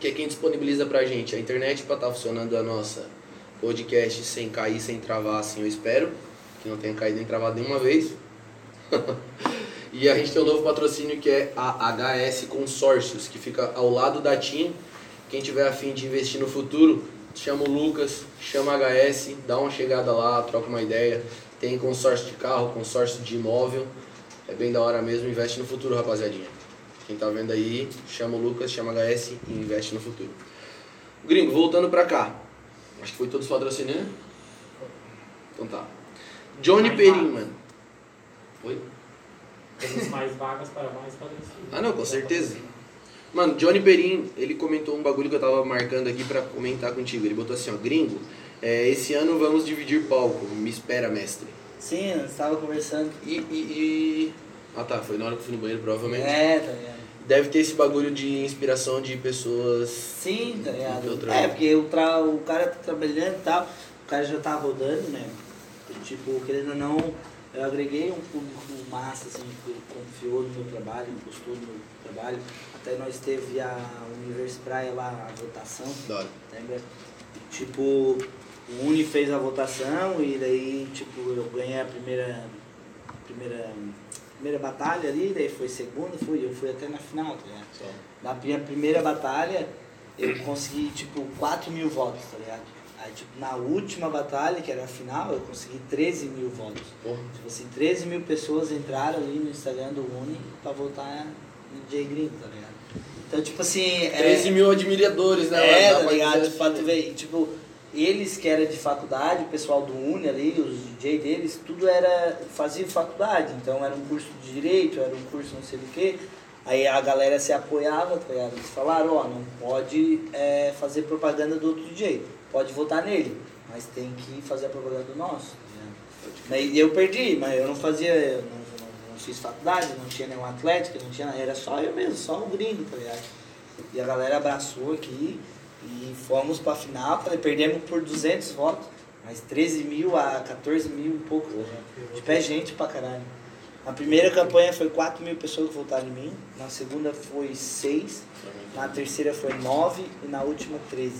que é quem disponibiliza pra gente a internet para estar funcionando a nossa podcast sem cair, sem travar, assim eu espero. Que não tenha caído nem travado nenhuma vez. *laughs* e a gente tem um novo patrocínio que é a HS Consórcios, que fica ao lado da TIM. Quem tiver afim de investir no futuro, chama o Lucas, chama a HS, dá uma chegada lá, troca uma ideia. Tem consórcio de carro, consórcio de imóvel. É bem da hora mesmo, investe no futuro, rapaziadinha. Quem tá vendo aí, chama o Lucas, chama a HS e investe no futuro. Gringo, voltando pra cá. Acho que foi todos patrocinando. Então tá. Johnny Perim, mano. Oi? Temos mais vagas para mais patrocínios. Ah não, com certeza. Mano, Johnny Perim, ele comentou um bagulho que eu tava marcando aqui pra comentar contigo. Ele botou assim, ó, gringo, é, esse ano vamos dividir palco. Me espera, mestre. Sim, eu estava conversando. E, e, e- Ah tá, foi na hora que eu fui no banheiro, provavelmente. É, tá ligado? Deve ter esse bagulho de inspiração de pessoas. Sim, tá ligado? É, porque o, tra... o cara tá trabalhando e tal, o cara já tá rodando, né? Tipo, querendo ou não, eu agreguei um público massa, assim, que confiou no meu trabalho, gostou do meu trabalho. Até nós teve a Universo Praia lá, a votação, hora. lembra? Tipo, o Uni fez a votação e daí, tipo, eu ganhei a primeira, primeira, primeira batalha ali, daí foi segunda, fui, eu fui até na final, tá ligado? Só. Na minha primeira batalha, eu consegui, tipo, 4 mil votos, tá ligado? Aí, tipo, na última batalha, que era a final, eu consegui 13 mil votos. Porra. Tipo assim, 13 mil pessoas entraram ali no Instagram do Uni pra votar no J Gringo, tá ligado? Então, tipo assim... é- 13 mil admiradores, né? é, tá ligado? dizer Tipo, assim. ver, tipo, eles que eram de faculdade, o pessoal do Uni ali, os DJ deles, tudo era, fazia faculdade, então era um curso de direito, era um curso não sei do que. Aí a galera se apoiava, tá ligado? Eles falaram, ó, não pode é, fazer propaganda do outro DJ, pode votar nele, mas tem que fazer a propaganda do nosso, ligado? Daí eu perdi, mas eu não fazia, eu não fiz faculdade, não tinha nenhum atlético, não tinha, era só eu mesmo, só o gringo, tá ligado? E a galera abraçou aqui e fomos pra final, falei, perdemos por 200 votos, mas 13 mil a 14 mil e pouco, né? De pé gente pra caralho. Na primeira campanha foi 4 mil pessoas que votaram em mim, na segunda foi 6, na terceira foi 9 e na última 13.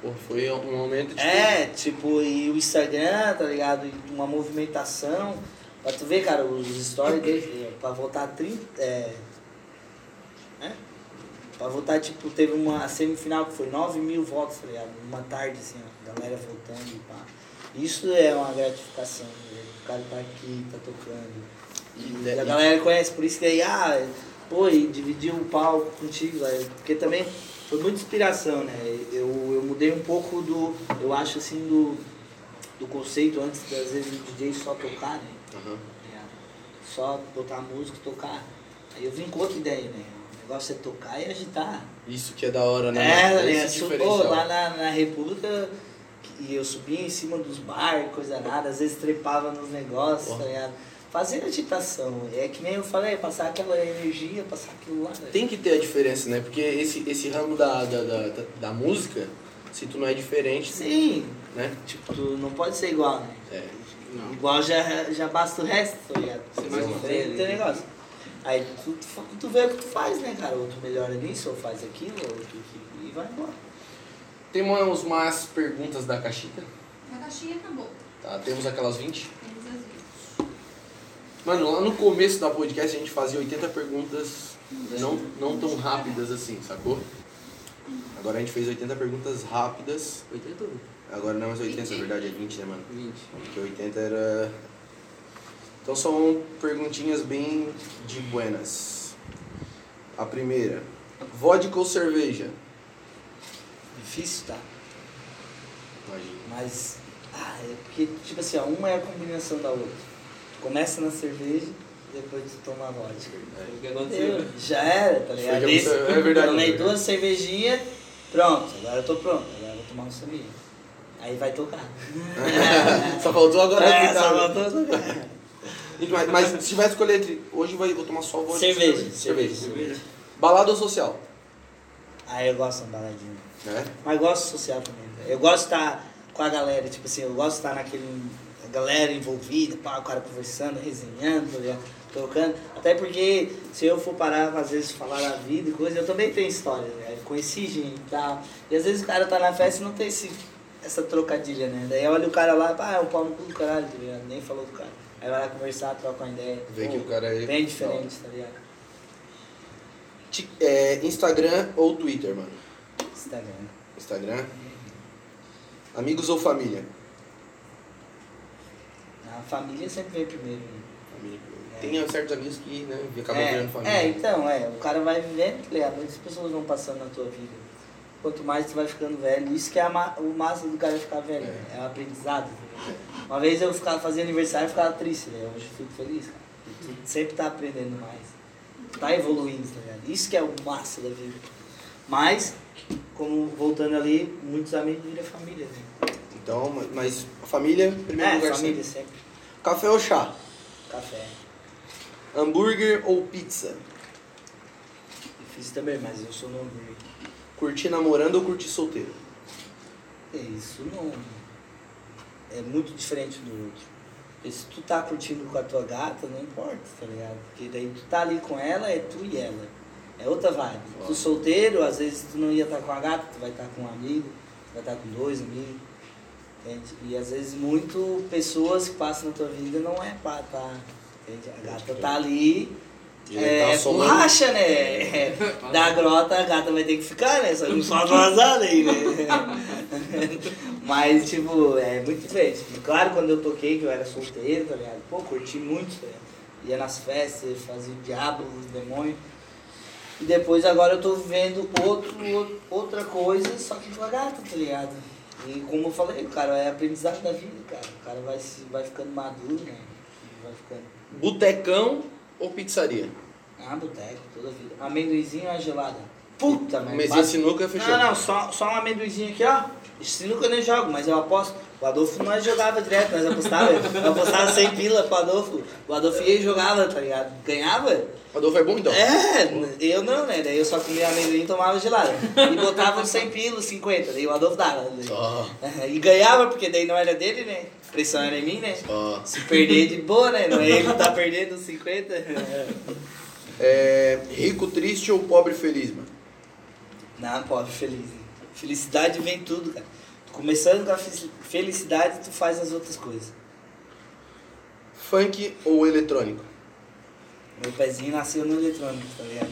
Porra, foi um aumento tipo, É, tipo, e o Instagram, tá ligado? E uma movimentação. Pra tu ver, cara, os stories dele, é, pra votar 30. É, né? Pra votar, tipo, teve uma semifinal que foi 9 mil votos, tá ligado? Uma tarde, assim, ó, galera votando e pá. Isso é uma gratificação, né? O cara tá aqui, tá tocando. E, E a galera conhece, por isso que aí, ah, pô, e dividir um palco contigo. Porque também foi muita inspiração, né? Eu, eu mudei um pouco do, eu acho assim, do, do conceito antes, das vezes, do DJ só tocar, né? Ligado? Só botar música e tocar. Aí eu vim com outra ideia, né? O negócio é tocar e agitar. Isso que é da hora, né? É, né? Esse Su- diferencial. Pô, lá na, na República, E eu subia em cima dos barcos, coisa nada, às vezes trepava nos negócios, tá ligado? Fazendo agitação. É que nem eu falei, passar aquela energia, passar aquilo lá. né? Tem que ter a diferença, né? Porque esse, esse ramo da, da, da, da- da música, se tu não é diferente, Sim, né? tipo, tu não pode ser igual, né? É. Não. Igual já, já basta o resto, tá ligado? Ser mais diferente. Tem negócio. Aí tu, tu, tu vê o que tu faz, né, cara? Ou tu melhora nisso, ou faz aquilo, ou tu, e vai embora. Temos mais perguntas da caixinha. A caixinha acabou. Tá, temos aquelas 20. Temos as vezes. Mano, lá no começo da podcast a gente fazia 80 perguntas não, não tão rápidas assim, sacou? Agora a gente fez 80 perguntas rápidas. 80 ou Agora não é mais 80, na verdade é 20, né, mano? 20? Porque 80 era. Então são perguntinhas bem de buenas. A primeira: vodka ou cerveja? Difícil, tá? Imagina. Mas, ah, é porque, tipo assim, ó, uma é a combinação da outra. Tu começa na cerveja, depois tu toma a vodka. Foi o que aconteceu. Eu, já era, tá ligado? Foi que Esse- aconteceu, é verdade, Tomei é verdade. duas cervejinhas, pronto, agora eu tô pronto, agora eu vou tomar um saminho. Aí vai tocar. *laughs* Só faltou agora é, gritar, só né? faltou tocar. Mas, mas se tiver que escolher entre. Hoje vai, vou tomar só vodka. ou Cerveja, Cerveja. cerveja. Balada ou social? Aí eu gosto de uma baladinha. Né? Mas gosto social também. Eu gosto de estar com a galera, tipo assim, eu gosto de estar naquele. A galera envolvida, pá, o cara conversando, resenhando, tá ligado? trocando. Até porque se eu for parar, às vezes, falar da vida e coisa, eu também tenho história, né? Eu conheci gente e tal. E às vezes o cara tá na festa e não tem esse, essa trocadilha, né? Daí olha o cara lá, pá, é o pau no cu do caralho, tá ligado? Nem falou do cara. Aí vai lá conversar, troca uma ideia. Vê que o cara é. Bem diferente, tá ligado? É, Instagram ou Twitter, mano? Instagram. Instagram. Amigos ou família? A família sempre vem primeiro, né? Família. Tem certos amigos que né, acabam é, virando família. É, então, é. O cara vai vivendo, tá ligado? Muitas pessoas vão passando na tua vida. Quanto mais tu vai ficando velho, isso que é ma- o massa do cara ficar velho, né? é o aprendizado. Uma vez eu ficava, fazia aniversário e ficava triste, né? Hoje eu fico feliz, cara. Tu sempre tá aprendendo mais. Tá evoluindo, tá ligado? Isso que é o massa da vida. Mas, como voltando ali, muitos amigos viram família, né? Então, mas família, primeiro É, lugar família sempre. sempre. Café ou chá? Café. Hambúrguer ou pizza? Difícil também, mas eu sou no hambúrguer. Curtir namorando ou curtir solteiro? É, Isso não. É muito diferente do outro. Porque se tu tá curtindo com a tua gata, não importa, tá ligado? Porque daí tu tá ali com ela, é tu e ela. É outra vibe. Tu solteiro, às vezes tu não ia estar com a gata, tu vai estar com um amigo, tu vai estar com dois amigos. Entende? E às vezes muito pessoas que passam na tua vida não é pra tá. Entende? A gata tá ali. Ele É, tá borracha, né? É, *laughs* Da grota a gata vai ter que ficar, né? Só que não só vazada aí, né? *laughs* Mas, tipo, é muito diferente. Claro, quando eu toquei, que eu era solteiro, tá ligado? Pô, curti muito, tá ligado? Ia nas festas, fazia o diabo, os demônios. E depois agora eu tô vivendo outro, outra coisa, só que com a gata, tá ligado? E como eu falei, cara, é aprendizado da vida, cara. O cara vai, se, vai ficando maduro, né? Vai ficando. Botecão ou pizzaria? Ah, boteco, toda a vida. Amendoizinho ou gelada? Puta, merda. Mesinha Bate- sinuca fechou. Não, não, só, só um amendoizinho aqui, ó. Sinuca eu nem jogo, mas eu aposto. O Adolfo nós jogava direto, nós apostava. Eu apostava 100 pila pro Adolfo. O Adolfo ia e jogava, tá ligado? Ganhava? Adolfo é bom então? É, eu não, né? Daí eu só comia amendoim e tomava gelada. E botava 100 pila, 50, daí o Adolfo dava. Só, E ganhava, porque daí não era dele, né? Pressão era em mim, né? só. Se perder de boa, né? Não é ele que tá perdendo 50. *laughs* É, rico, triste ou pobre, feliz, mano? Não, pobre, feliz. né? Felicidade vem tudo, cara. Começando com a fe- felicidade, tu faz as outras coisas. Funk ou eletrônico? Meu pezinho nasceu no eletrônico, tá ligado?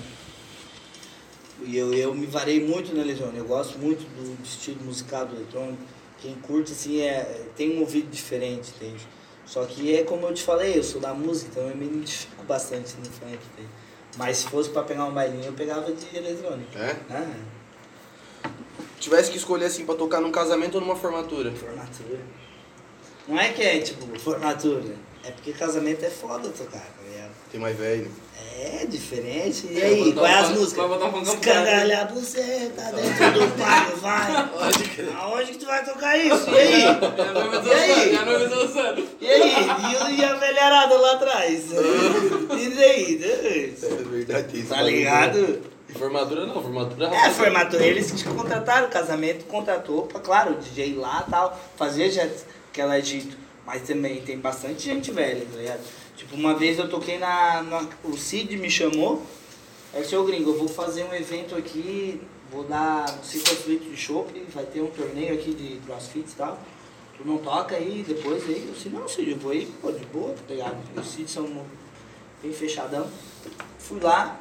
E eu, eu me varei muito no eletrônico. Eu gosto muito do estilo musical do eletrônico. Quem curte, assim, é, tem um ouvido diferente, entende? Só que é como eu te falei, eu sou da música, então eu me identifico bastante no funk, entende? Mas se fosse pra pegar um bailinho, eu pegava de eletrônico. É? Ah, Tivesse que escolher assim pra tocar num casamento ou numa formatura? Formatura. Não é que é tipo formatura. É porque casamento é foda tocar, tá ligado? Tem mais velho. É diferente. E É, aí, qual é as músicas? Escangalhar você, tá dentro do palio, vai. Aonde que tu vai tocar isso? E aí? É E aí? é. E aí? E, e a velharada lá atrás? *laughs* E daí? É verdade isso. Tá ligado? E formatura não, formatura É, formatura, eles que contrataram o casamento, contratou, pra, claro, o DJ lá e tal, fazia já aquela Egito. Mas também tem bastante gente velha, tá ligado? Tipo, uma vez eu toquei na. na- o Cid me chamou, aí seu gringo, eu vou fazer um evento aqui, vou dar um 5 litros de chopp, vai ter um torneio aqui de crossfit e tal. Tu não toca aí depois aí? Eu disse, não, Cid, eu vou aí, pô, de boa, tá ligado? E o Cid são bem fechadão. Fui lá,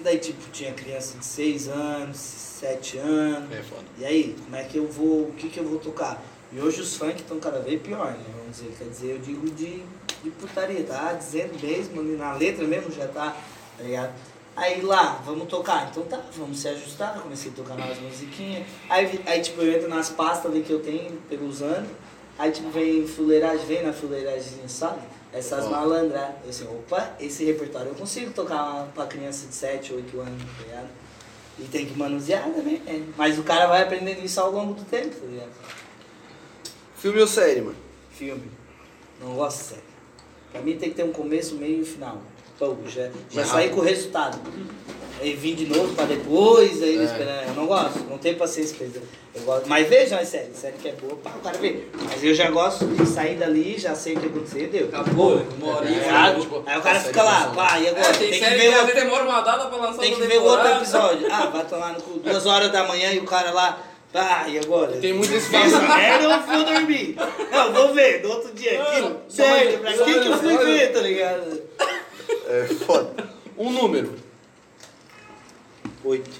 daí tipo, tinha criança de 6 anos, 7 anos. É foda. E aí, como é que eu vou, o que que eu vou tocar? E hoje os funk estão cada vez pior, né? Vamos dizer, quer dizer, eu digo de, de putaria, tá? Dizendo mesmo, na letra mesmo já tá, tá ligado? Aí lá, vamos tocar, então tá, vamos se ajustar, comecei a tocar umas musiquinhas. Aí, aí tipo, eu entro nas pastas ali que eu tenho pelos anos, aí tipo, vem fuleiragem, vem na fuleiragem, sabe? Essas Ó. malandras. Eu assim, opa, esse repertório eu consigo tocar pra criança de 7, 8 anos, tá ligado? E tem que manusear também, né? Mas o cara vai aprendendo isso ao longo do tempo, tá ligado? Filme ou série, mano? Filme. Não gosto de série. Pra mim tem que ter um começo, meio e final. Pô, já, já saí rápido. com o resultado. Aí vim de novo pra depois, aí É. esperando. Eu não gosto, não tenho paciência pra isso. Eu gosto. Mas vejam as séries, série que é boa, pá, o cara vê. Mas eu já gosto de sair dali, já sei o que aconteceu, deu. Acabou, uma. É, tipo, aí o cara fica lá, pá, e agora? É, tem, tem que série ver que vezes demora uma data pra lançar Tem que ver o outro episódio. Ah, vai tomar no cu. Duas horas da manhã e o cara lá. Ah, e agora? Tem muito esse Essa merda eu vou dormir. Não, vou ver, no outro dia. Aquilo, só sério, pra que que eu fui ver, tá ligado? É foda. Um número. Oito.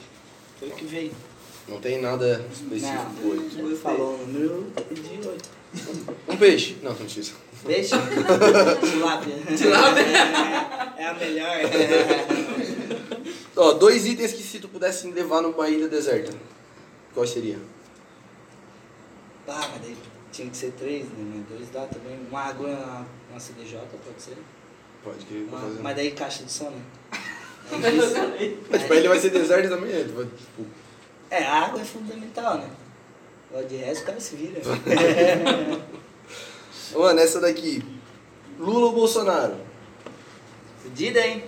Foi o que veio. Não tem nada específico. Não, Oito. ele falou o número de oito. Um peixe. Não, não precisa. Peixe? Tilápia. É a melhor. *laughs* Ó, dois itens que se tu pudesse levar numa ilha deserta. Qual seria? Ah, mas daí tinha que ser três, né? Mas dois dá também. Uma água e uma, uma CDJ, pode ser. Pode que Uma- fazer. mas daí caixa de som, né? *laughs* É. Mas tipo, ilha vai ser deserta também. ele vai, tipo, É, a água é fundamental, né? Agora de resto o cara se vira. *laughs* Mano, essa daqui. Lula ou Bolsonaro? Fudida, hein?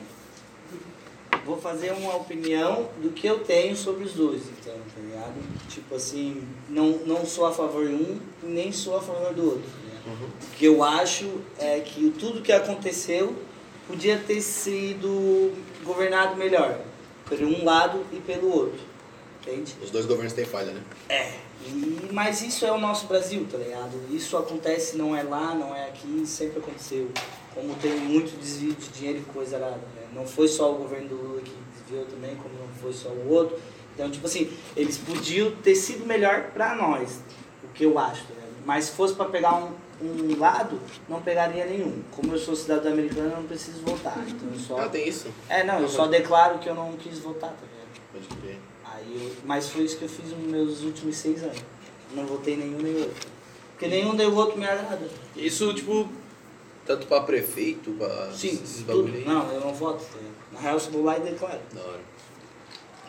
Vou fazer uma opinião do que eu tenho sobre os dois, então, tá ligado? Tipo assim, não, não sou a favor de um nem sou a favor do outro. tá ligado? O que eu acho é que tudo que aconteceu podia ter sido governado melhor. Por um lado e pelo outro. Entende? Os dois governos têm falha, né? É, e, mas isso é o nosso Brasil, tá ligado? Isso acontece, não é lá, não é aqui, sempre aconteceu. Como tem muito desvio de dinheiro e coisa né? Não foi só o governo do Lula que desviou também, como não foi só o outro. Então, tipo assim, eles podiam ter sido melhor pra nós, o que eu acho, ligado? Mas se fosse pra pegar um, um lado, não pegaria nenhum. Como eu sou cidadão americano, eu não preciso votar. Então eu só. Ah, tem isso. É, não, eu só declaro que eu não quis votar, tá ligado? Pode crer. Aí eu, mas foi isso que eu fiz nos meus últimos seis anos. Não votei nenhum nem outro. Porque nenhum nem o outro me agrada. Isso, tipo, tanto pra prefeito, pra Sim, esses tudo. Não, eu não voto. tá? Na real, eu vou lá e declaro. Da hora.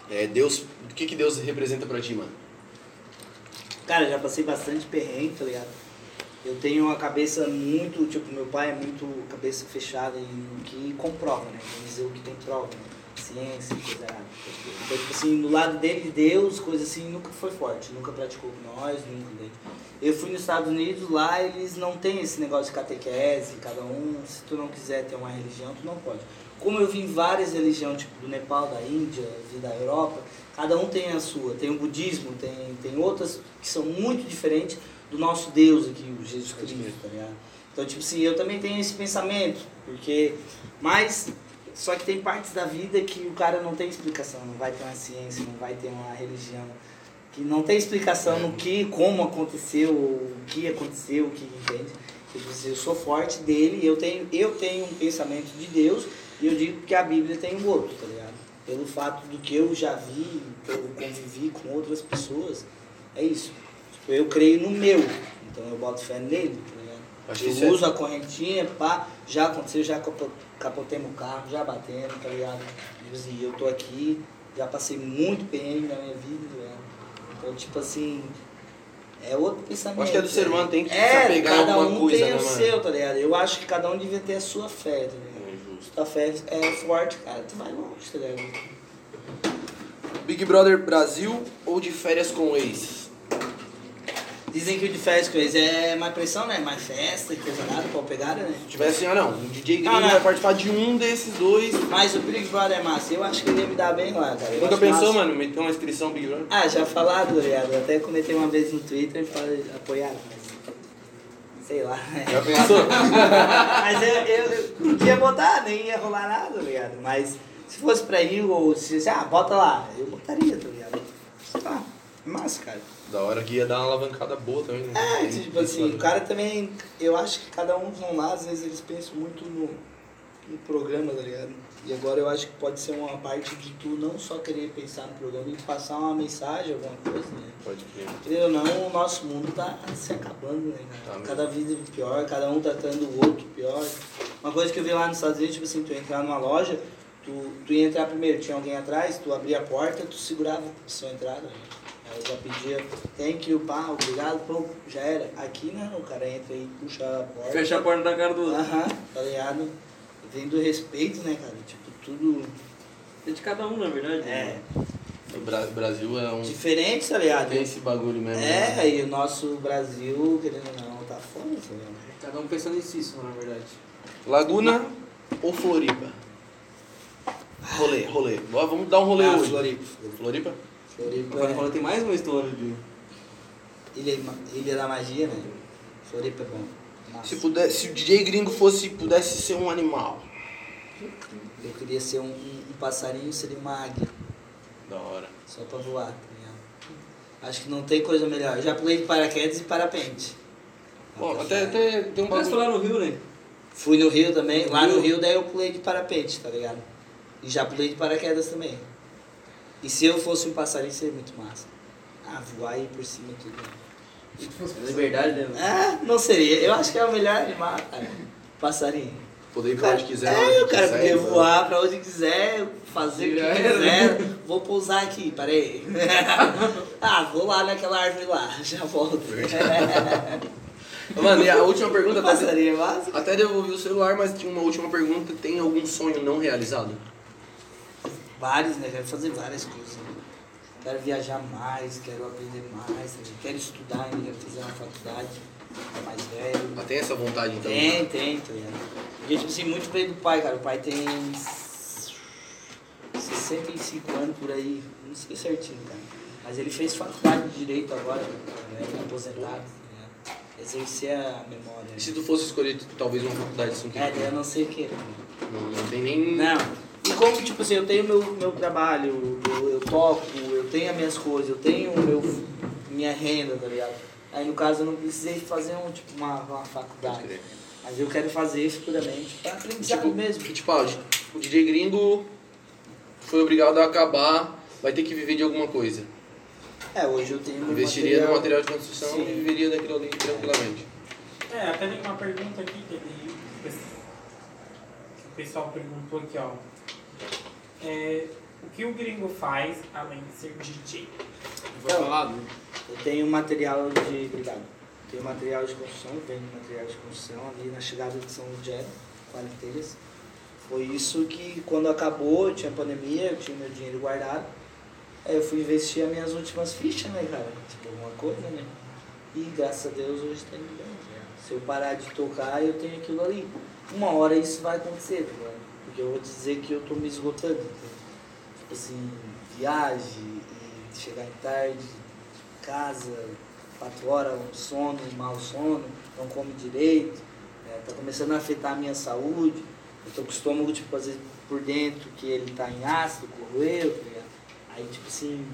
É, Deus, o que que Deus representa pra ti, mano? Cara, já passei bastante perrengue, tá ligado? Eu tenho uma cabeça muito, tipo, meu pai é muito cabeça fechada em o que comprova, né? Vamos dizer o que tem prova, né? Ciência, coisa errada. Então, tipo assim, no lado dele, Deus, coisa assim, nunca foi forte, nunca praticou com nós, nunca. Né? Eu fui nos Estados Unidos, lá eles não têm esse negócio de catequese, cada um, se tu não quiser ter uma religião, tu não pode. Como eu vi em várias religiões, tipo do Nepal, da Índia, vi da Europa, cada um tem a sua. Tem o budismo, tem, tem outras que são muito diferentes do nosso Deus aqui, o Jesus Cristo, tá ligado? Então, tipo assim, eu também tenho esse pensamento, porque. Mas, só que tem partes da vida que o cara não tem explicação, não vai ter uma ciência, não vai ter uma religião, que não tem explicação no que, como aconteceu, o que aconteceu, o que entende. Eu sou forte dele, eu tenho, eu tenho um pensamento de Deus e eu digo que a Bíblia tem um outro, tá ligado? Pelo fato do que eu já vi, que eu convivi com outras pessoas, é isso. Tipo, eu creio no meu, então eu boto fé nele, tá ligado? Acho Eu é- uso a correntinha, pá, já aconteceu, já capo- capotemos o carro, já batendo, tá ligado? Tipo assim, eu tô aqui, já passei muito perrengue na minha vida, tá ligado? Então, tipo assim, é outro pensamento. Acho que é do ser humano, tem que se é, apegar a cada alguma um coisa, tem né, o mano? seu, tá ligado? Eu acho que cada um devia ter a sua fé, tá ligado? É Se justo. tua fé é forte, cara, tu vai longe, tá ligado? Big Brother Brasil ou de férias com o ex? Dizem que o de festa com eles é mais pressão, né? Mais festa coisa nada, pau pegada, né? Se tivesse, ah não, o DJ Gringo não. vai participar de um desses dois. Mas o Big Brother é massa, eu acho que ele ia me dar bem lá, cara. Eu Nunca pensou, massa. mano, meter uma inscrição Big Brother? Ah, já falado, ligado? Até comentei uma vez no Twitter e falei, apoiaram, mas. Sei lá. Já pensou? *laughs* mas eu, eu, eu não ia botar, nem ia rolar nada, ligado? Mas se fosse pra ir, ou se se- ah, bota lá, eu botaria, tá ligado? Sei lá, é massa, cara. Da hora que ia dar uma alavancada boa também, né? É, tipo assim, o cara também, eu acho que cada um vão lá, às vezes eles pensam muito no, no programa, tá ligado? E agora eu acho que pode ser uma parte de tu não só querer pensar no programa e passar uma mensagem, alguma coisa, né? Pode crer. Ou não, o nosso mundo tá se acabando, né, Tá cara? Cada vida é pior, cada um tratando o outro pior. Uma coisa que eu vi lá nos Estados Unidos, tipo assim, tu entrar numa loja, tu, tu ia entrar primeiro, tinha alguém atrás, tu abria a porta, tu segurava a sua entrada, né? Aí já pedia, thank you, pá, obrigado, pô, já era. Aqui não, o cara entra e puxa a porta. Fecha a porta da cara do outro. Aham, tá ligado? Vem do respeito, né, cara? Tipo, tudo É de cada um, na verdade. é O Bra- Brasil é um. diferente, tá ligado? Tem esse bagulho mesmo. né? É, e o nosso Brasil, querendo ou não, tá foda, tá ligado? Cada um pensando em si, só, na verdade. Laguna ou Floripa? Rolê, rolê. Vamos dar um rolê Ah, hoje. Floripa. Floripa? Floripa Agora é fala, tem mais uma história de. Ilha, Ilha da Magia, né? Floripa é bom. Se, puder, se o DJ gringo fosse, pudesse ser um animal. Eu queria ser um, um, um passarinho, seria uma águia, Da hora. só pra voar, tá ligado? Acho que não tem coisa melhor. Eu já pulei de paraquedas e parapente. Bom, até, até tem um bagulho. lá no Rio, né? Fui no Rio também, lá no Rio? Rio daí eu pulei de parapente, tá ligado? E já pulei de paraquedas também. E se eu fosse um passarinho seria muito massa. Ah, voar aí por cima e tudo. É verdade, né? Ah, não seria. Eu acho que é o melhor animal, cara. Passarinho. Poder ir pra onde quiser. É, onde o cara poder mano. voar pra onde quiser, fazer o que quiser. *laughs* Vou pousar aqui, peraí. *laughs* ah, vou lá naquela árvore lá, já volto. *laughs* Mano, e a última pergunta, até, Passarinho, mas... até devolvi o celular, mas tinha uma última pergunta. Tem algum sonho não realizado? Vários, né? Quero fazer várias coisas. né? Quero viajar mais, quero aprender mais, sabe? quero estudar ainda, quero fazer uma faculdade mais velho. Ah, tem essa vontade então? Tem, tem, tá ligado? Porque, tipo assim, muito bem do pai, cara. O pai tem 65 anos por aí, não sei certinho, cara. Mas ele fez faculdade de Direito agora, né? Ele é aposentado, tá? Exercer a memória. E se tu fosse escolher talvez uma faculdade assim É, eu não sei o que. não, não tem nem. Não. E como, tipo assim, eu tenho meu, meu trabalho, eu, eu toco, eu tenho as minhas coisas, eu tenho meu, minha renda, tá ligado? Aí no caso eu não precisei fazer um, tipo, uma, uma faculdade. Mas eu quero fazer futuramente pra aprendizado Tipo, mesmo. que, tipo, ah, o DJ gringo foi obrigado a acabar, vai ter que viver de alguma coisa. É, hoje eu tenho meu Investiria no material de construção Sim. e viveria daquilo ali tranquilamente. É, até tem uma pergunta aqui que, ele, que o pessoal perguntou aqui, ó. É, o que o gringo faz além de ser DJ? Foi falado, né? Eu tenho material de. Obrigado. Tenho material de construção, vendo material de construção ali na chegada de São Lugero, quarenteiras. Foi isso que quando acabou, tinha pandemia, eu tinha meu dinheiro guardado. Aí eu fui investir as minhas últimas fichas, né, cara? Tipo, alguma coisa, né? E graças a Deus hoje tá indo bem. né? Se eu parar de tocar, eu tenho aquilo ali. Uma hora isso vai acontecer, tá ligado? Porque eu vou dizer que eu tô me esgotando. Tipo assim, viagem, chegar em tarde, casa, quatro horas, um sono, um mau sono, não come direito, né? tá começando a afetar a minha saúde. Eu tô com o estômago, tipo, às vezes por dentro, que ele tá em ácido, corroeu, tá ligado? Aí, tipo assim,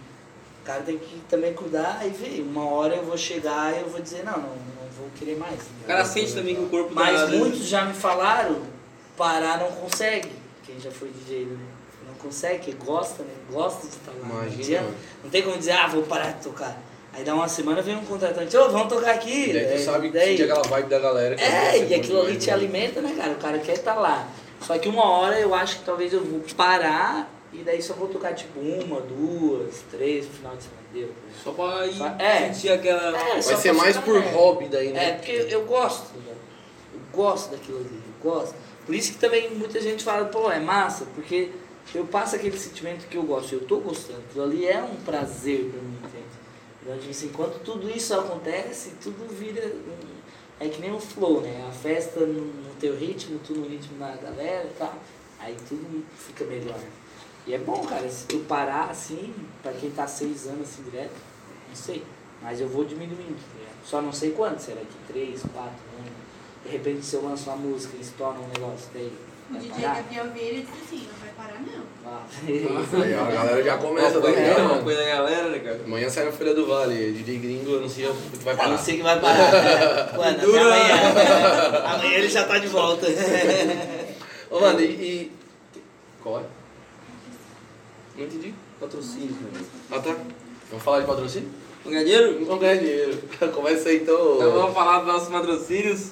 o cara tem que também cuidar e ver. Uma hora eu vou chegar e eu vou dizer, não, não, não vou querer mais. O cara sente também que o corpo Mas tá- muitos já me falaram, parar não consegue. Quem já foi DJ, né? Não consegue, que gosta, né? Gosta de estar lá. Não, Imagina, mano. não tem como dizer, ah, vou parar de tocar. Aí dá uma semana vem um contratante, ô, vamos tocar aqui. E daí tu sabe que daí- sente aquela vibe da galera. que É, e aquilo ali te né? alimenta, né, cara? O cara quer estar lá. Só que uma hora eu acho que talvez eu vou parar e daí só vou tocar tipo uma, duas, três no final de semana. Deu. Só pra ir Só- é. sentir aquela. É, Vai ser mais por leve. hobby daí, né? É, porque eu gosto, ligado? Eu gosto daquilo ali, eu gosto. Por isso que também muita gente fala, pô, é massa, porque eu passo aquele sentimento que eu gosto, eu tô gostando. Aquilo ali é um prazer pra mim, entende? Então, tipo assim, quando tudo isso acontece, tudo vira. É que nem um flow, né? A festa no, no teu ritmo, tu no ritmo da galera e tal. Aí tudo fica melhor. E é bom, cara, se tu parar assim, pra quem tá seis anos assim direto, não sei. Mas eu vou diminuindo, tá? Só não sei quanto, será que três, quatro? De repente se eu lanço uma música e estoura um negócio daí, O DJ parar? Gabriel Vieira disse assim, não vai parar não. Ah, Aí, a galera já começa daqui, coisa, ó, uma coisa da galera, né, cara? Amanhã sai na Folha do Vale, DJ Gringo anuncia que vai Eu parar. não sei que vai parar. *laughs* Mano, Dura. amanhã. *laughs* amanhã ele já tá de volta. *laughs* Ô, mano, e, e- Qual é? Não entendi. Patrocínio. Ah, tá. Vamos falar de patrocínio? Não ganha dinheiro? Vamos ganhar dinheiro. Começa aí, então. Então vamos falar dos nossos patrocínios,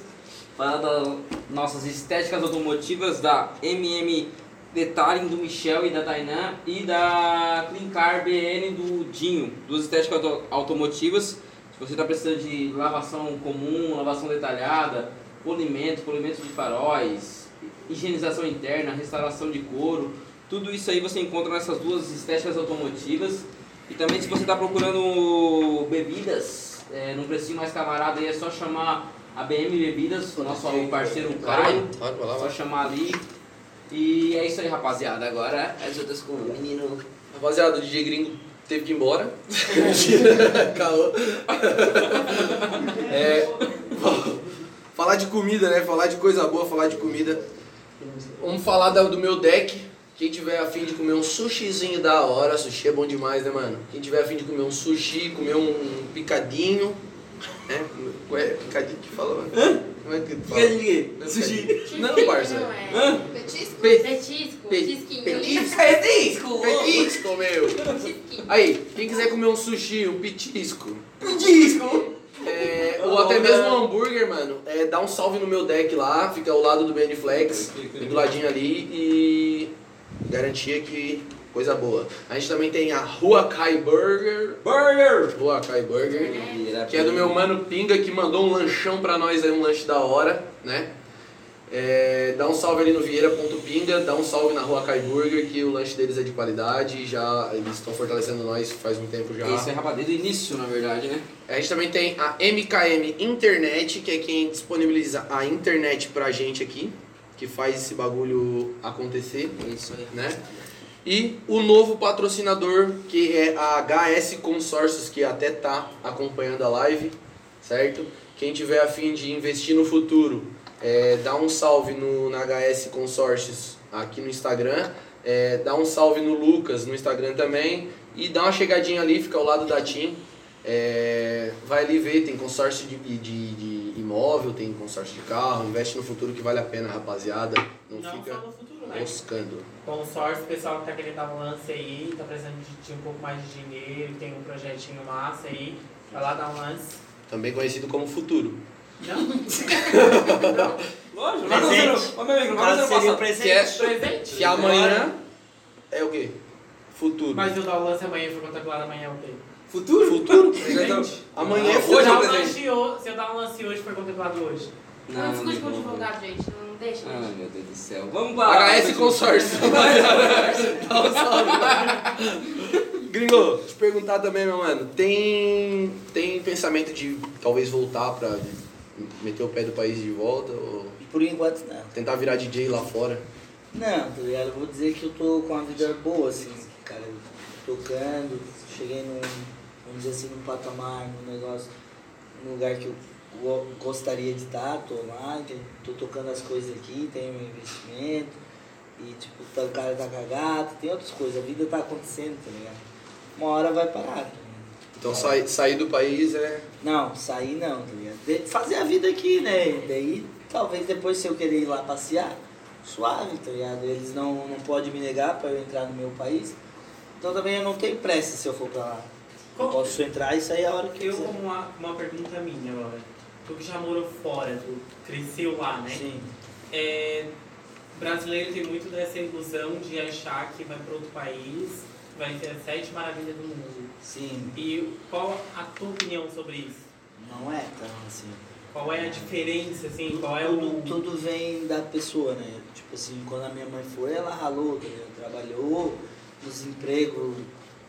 falar das nossas estéticas automotivas da MM Detailing do Michel e da Tainan e da Cleancar BN do Dinho, duas estéticas auto- automotivas. Se você está precisando de lavação comum, lavação detalhada, polimento, polimento de faróis, higienização interna, restauração de couro, tudo isso aí você encontra nessas duas estéticas automotivas. E também se você está procurando bebidas, é, num precinho mais camarada aí é só chamar a BM Bebidas, o nosso parceiro Caio. Só chamar ali. E é isso aí, rapaziada. Agora as outras com o menino. Rapaziada, o DJ Gringo teve que ir embora. *laughs* Caô. É, falar de comida, né? Falar de coisa boa, falar de comida. Vamos falar do meu deck. Quem tiver afim de comer um sushizinho da hora, sushi é bom demais, né, mano? Quem tiver afim de comer um sushi, comer um picadinho. É, qual é picadinho que fala, mano? Como é que tu fala? Sushi. Não, parça. Hã? Petisco? Pe- Petisco, Pe- tisquinho. Petisco. Petisco! Petisco, meu. Aí, quem quiser comer um sushi, um pitisco, Petisco! é, ou até mesmo um hambúrguer, mano, é, dá um salve no meu deck lá, fica ao lado do BN Flex, do ladinho ali e garantia que coisa boa. A gente também tem a Huakai Burger, Burger! Huakai Burger, que é do meu mano Pinga que mandou um lanchão pra nós aí, um lanche da hora, né? É, dá um salve ali no Vieira.pinga, dá um salve na Rua Kai Burger, que o lanche deles é de qualidade, já eles estão fortalecendo nós faz um tempo já. Isso é rapaz, desde o início, na verdade, né? A gente também tem a MKM Internet, que é quem disponibiliza a internet pra gente aqui, que faz esse bagulho acontecer, É isso aí. né? E o novo patrocinador, que é a HS Consórcios, que até tá acompanhando a live, certo? Quem tiver a fim de investir no futuro, é, dá um salve no, na HS Consórcios aqui no Instagram, é, dá um salve no Lucas no Instagram também, e dá uma chegadinha ali, fica ao lado da TIM. É, vai ali ver, tem consórcio de, de, de imóvel, tem consórcio de carro, investe no futuro que vale a pena, rapaziada. Não, Não fica moscando. Consórcio, o pessoal que tá querendo dar um lance aí, tá precisando de, de um pouco mais de dinheiro, tem um projetinho massa aí, vai lá dar um lance. Também conhecido como futuro. Não? *laughs* Lógico, vai Presente. Ô, meu amigo, No vai caso fazer seria o passado. presente. Que é, Presente? que amanhã é o quê? Futuro. Mas eu dar o lance amanhã e for contemplado amanhã é o quê? Futuro? Futuro? Presente? Amanhã é Não, eu futuro. hoje é se eu dar um lance hoje, foi contemplado hoje. Não, discute com o não. advogado, gente. Não deixa. Ai, meu Deus do céu. Vamos lá. HS Consórcio. *laughs* Dá um salve. Gringo, te perguntar também, meu mano. Tem, tem pensamento de talvez voltar pra meter o pé do país de volta? Ou Por enquanto, não. tentar virar DJ lá fora? Não, tá ligado? Eu vou dizer que eu tô com uma vida boa, assim, cara. Tocando, cheguei num, vamos dizer assim, num patamar, num negócio, num lugar que eu gostaria de estar, tô lá, tô tocando as coisas aqui, tenho meu investimento, e tipo, tá, o cara tá cagado, tem outras coisas, a vida tá acontecendo, tá ligado? Uma hora vai parar, tá ligado? Então sair, sair do país é. Não, sair não, tá ligado? De- fazer a vida aqui, né? Daí, talvez depois se eu querer ir lá passear, suave, tá ligado? Eles não, não podem me negar pra eu entrar no meu país. Então também eu não tenho pressa se eu for pra lá. Eu posso entrar e sair a hora que Eu, como uma, uma pergunta minha agora. Tu que já morou fora, tu cresceu lá, né? Sim. É, brasileiro tem muito dessa ilusão de achar que vai para outro país, vai ser a sete maravilhas do mundo. Sim. E qual a tua opinião sobre isso? Não é tão assim. Qual é a diferença, assim? Qual é tudo, o... tudo vem da pessoa, né? Tipo assim, quando a minha mãe foi, ela ralou, tá ligado? Trabalhou nos empregos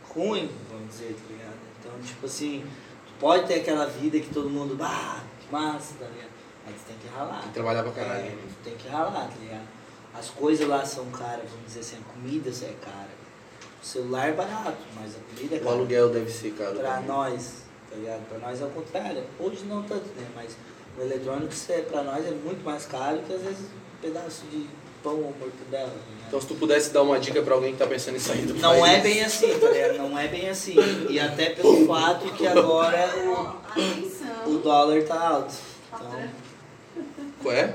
ruins, vamos dizer, tá ligado? Então, tipo assim, tu pode ter aquela vida que todo mundo, bah, massa, tá ligado? Mas tu tem que ralar. Tem que trabalhar pra caralho. É, tem que ralar, tá ligado? As coisas lá são caras, vamos dizer assim, a comida é cara. O celular é barato, mas a comida é O cara. aluguel deve ser caro. Pra também. nós, tá ligado? Pra nós é o contrário. Hoje não tanto, né? Mas o eletrônico é, pra nós é muito mais caro que às vezes um pedaço de pão ou mortadela. Ligado? Então, se tu pudesse dar uma dica pra alguém que tá pensando em sair do Não país. é bem assim, tá ligado? Não é bem assim. E até pelo fato que agora o, o dólar tá alto. Então, Qual é?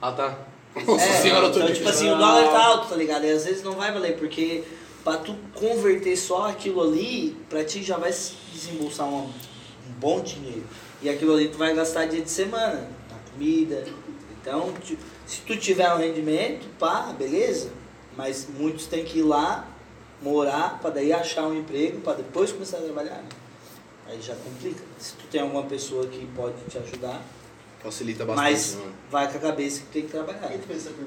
Ah, tá. Nossa é, senhora, então, tipo assim, o dólar tá alto, tá ligado? E às vezes não vai valer, porque pra tu converter só aquilo ali, pra ti já vai se desembolsar um, um bom dinheiro. E aquilo ali tu vai gastar dia de semana, na comida. Então, ti- se tu tiver um rendimento, pá, beleza. Mas muitos têm que ir lá, morar, pra daí achar um emprego, pra depois começar a trabalhar. né? Aí já complica. Se tu tem alguma pessoa que pode te ajudar, Facilita bastante, mas mano. vai com a cabeça que tem que trabalhar.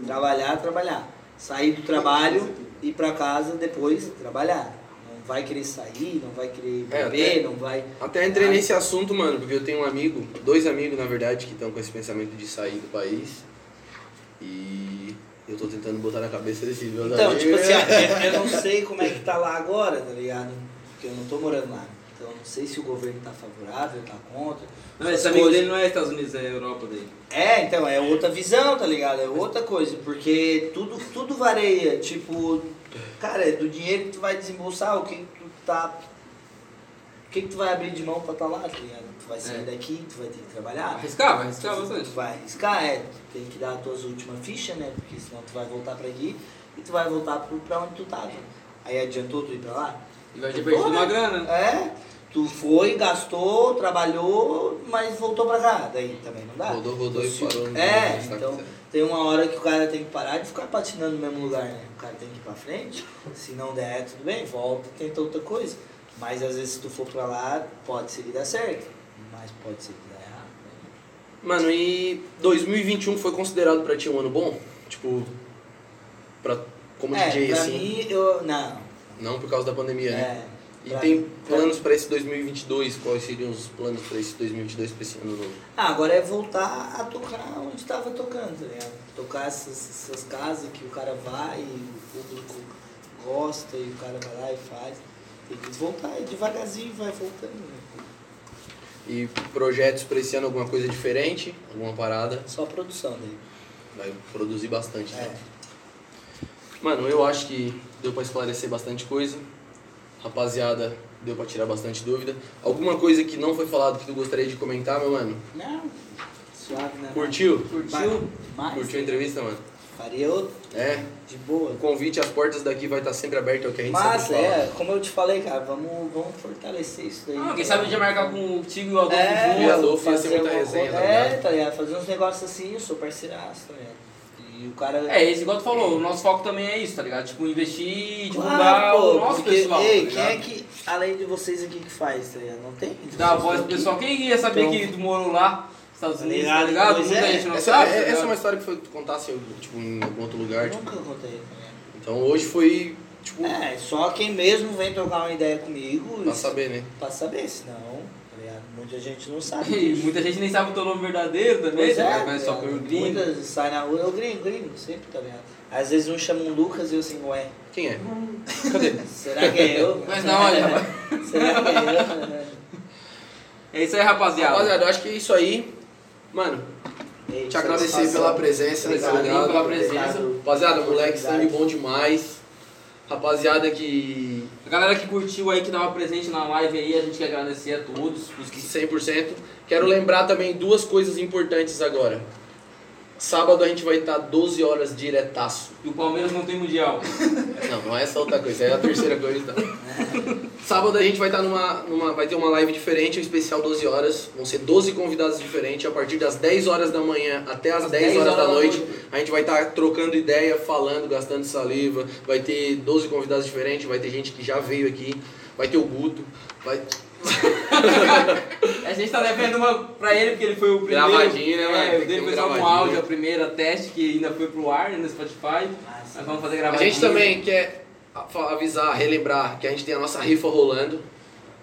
Trabalhar, trabalhar. Sair do trabalho, ir pra casa, depois trabalhar. Não vai querer sair, não vai querer É, beber, até- não vai. Até entrei nesse assunto, mano, porque eu tenho um amigo, dois amigos, na verdade, que estão com esse pensamento de sair do país. E eu tô tentando botar na cabeça desse meus Então, amigos. tipo assim, *laughs* eu eu não sei como é que tá lá agora, tá ligado? Porque eu não tô morando lá. Então eu não sei se o governo tá favorável, tá contra. Não, esse amigo coisas. dele não é Estados Unidos, é Europa dele. É, então, é outra visão, tá ligado? É outra coisa, porque tudo, tudo varia, tipo, cara, é do dinheiro que tu vai desembolsar, o que que tu tá. O que que tu vai abrir de mão pra tá lá, tá ligado? Tu vai sair É. daqui, tu vai ter que trabalhar. Arriscar, vai arriscar bastante. Tu vai arriscar, é, tu tem que dar as tuas últimas fichas, né? Porque senão tu vai voltar pra aqui e tu vai voltar pro, pra onde tu tava. Aí adiantou tu ir pra lá? E vai ter perdido uma grana. É, tu foi, gastou, trabalhou, mas voltou pra cá. Daí também não dá. Rodou, rodou e parou. no É, então tem uma hora que o cara tem que parar de ficar patinando no mesmo lugar, né? O cara tem que ir pra frente, se não der, tudo bem, volta, tenta outra coisa. Mas às vezes se tu for pra lá, pode ser que dê certo, mas pode ser que dê errado. né? Mano, e 2021 foi considerado pra ti um ano bom? Tipo, pra, como é, DJ pra assim? mim, eu. Não. Não por causa da pandemia, né? É, E pra tem planos pra esse 2022? Quais seriam os planos pra esse 2022 pra esse ano novo? Ah, agora é voltar a tocar onde estava tocando, tá ligado? Tocar essas, essas casas que o cara vai e o público gosta e o cara vai lá e faz. Tem que voltar, e devagarzinho vai voltando. Né? E projetos pra esse ano, alguma coisa diferente? Alguma parada? Só a produção dele. Vai produzir bastante, né? É. Mano, eu acho que deu pra esclarecer bastante coisa. Rapaziada, deu pra tirar bastante dúvida. Alguma coisa que não foi falado que tu gostaria de comentar, meu mano? Não, suave, né? Curtiu? Curtiu? Curtiu a entrevista, mano? Faria outro, É. de boa. O convite, as portas daqui vai estar sempre abertas, é o que a gente Mas, sempre fala. é, como eu te falei, cara, vamos, vamos fortalecer isso daí. Ah, quem sabe a gente marcar com o Tigo e o Adolfo É, E junto. Adolfo ia ser fazer muita uma resenha, coisa- tá É, tá ligado? Fazer uns negócios assim, eu sou parceiraço, tá ligado? E o cara. É, esse igual tu falou, o nosso foco também é isso, tá ligado? Tipo, investir, divulgar Claro, pô, o nosso porque, pessoal. Ei, tá quem é que, além de vocês aqui, que faz, tá ligado? Não tem? Dá a voz pro pessoal. Quem ia saber Então- que tu morou lá, Estados Tá Unidos, ligado? tá ligado? Muita é. gente não Essa, sabe. é, tá essa é uma história que foi tu contasse tipo, em algum outro lugar. Eu Tipo. nunca contei, tá ligado? Então hoje foi, tipo, É, só quem mesmo vem trocar uma ideia comigo pra e- saber, né? pra saber, senão, tá ligado? Muita gente não E sabe. *laughs* muita gente nem sabe o teu nome verdadeiro também, Pois tá é, ligado? Mas só tá pelo gringo. Muitas saem na rua, eu gringo, gringo, sempre, tá ligado? Às vezes um chama um Lucas e eu assim, ué, Quem é? Cadê? será que é eu? Mas não, olha, *laughs* será que é *laughs* É isso aí, rapaziada. Rapaziada, eu acho que é isso aí. Mano? Ei, te agradecer pela presença, Obrigado, tá ligado? pela presença. Rapaziada, moleque, sangue bom demais. Rapaziada que A galera que curtiu aí, que tava presente na live aí, a gente quer agradecer a todos. Os que... 100%. Quero lembrar também duas coisas importantes agora. Sábado a gente vai estar 12 horas diretaço. E o Palmeiras não tem mundial. *laughs* Não, não é essa outra coisa, é a terceira coisa. Então. Sábado a gente vai estar numa, numa. Vai ter uma live diferente, um especial 12 horas. Vão ser 12 convidados diferentes. A partir das 10 horas da manhã até as 10, horas, da noite. A gente vai estar trocando ideia, falando, gastando saliva. Vai ter 12 convidados diferentes, vai ter gente que já veio aqui. Vai ter o Guto. Vai. *laughs* A gente tá devendo uma pra ele, porque ele foi o primeiro. Gravadinho, né, mano? É, eu dei um só gravadinho. áudio, a primeira teste, que ainda foi pro ar né, no Spotify. Ah, sim. Nós vamos fazer A gravadinho. gente também quer a- avisar, relembrar que a gente tem a nossa rifa rolando.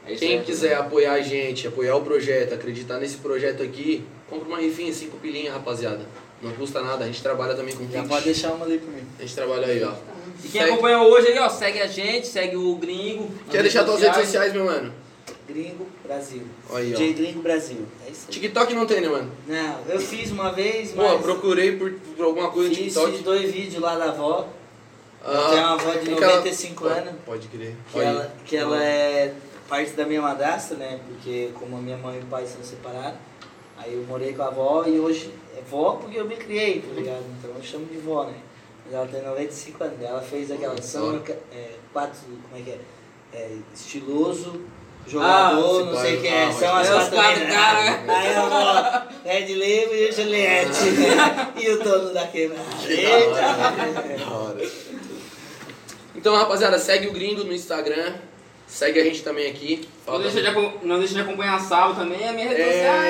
É isso Quem quiser apoiar a gente, apoiar o projeto, acreditar nesse projeto aqui, compra uma rifinha, 5 pilinhas, rapaziada. Não custa nada, a gente trabalha também com Já pode deixar uma ali pra mim. A gente trabalha aí, ó. E quem Segue- acompanhou hoje aí, ó, segue a gente, segue o Gringo. Quer deixar tuas redes sociais. meu mano? Gringo Brasil. Aí, ó. DJ Gringo Brasil. É isso aí. TikTok não tem, né, mano? Não, eu fiz uma vez, Pô, mas. eu procurei por, por alguma coisa no Fiz, TikTok. fiz dois vídeos lá da avó. Ah, eu tenho uma avó de e que ela- 95 anos. Pode crer. Que ela, que ela é parte da minha madrasta, né? Porque como a minha mãe e o pai são separados, aí eu morei com a avó e hoje é vó porque eu me criei, tá ligado? Então eu chamo de vó, né? Mas ela tem 95 anos. Ela fez aquela samba, é, quatro, como é que é? É, estiloso, jogador, Ah, não sei o que é. ah, São as crer. quatro quatro caras, né? Aí a avó, Red Lebo e o Juliette. e o dono da quebrada. Que da hora, né? *laughs* Da hora. Então, rapaziada, segue o Gringo no Instagram. Segue a gente também aqui. Não deixa, de, não deixa de acompanhar a Salvo também, a minha rede É,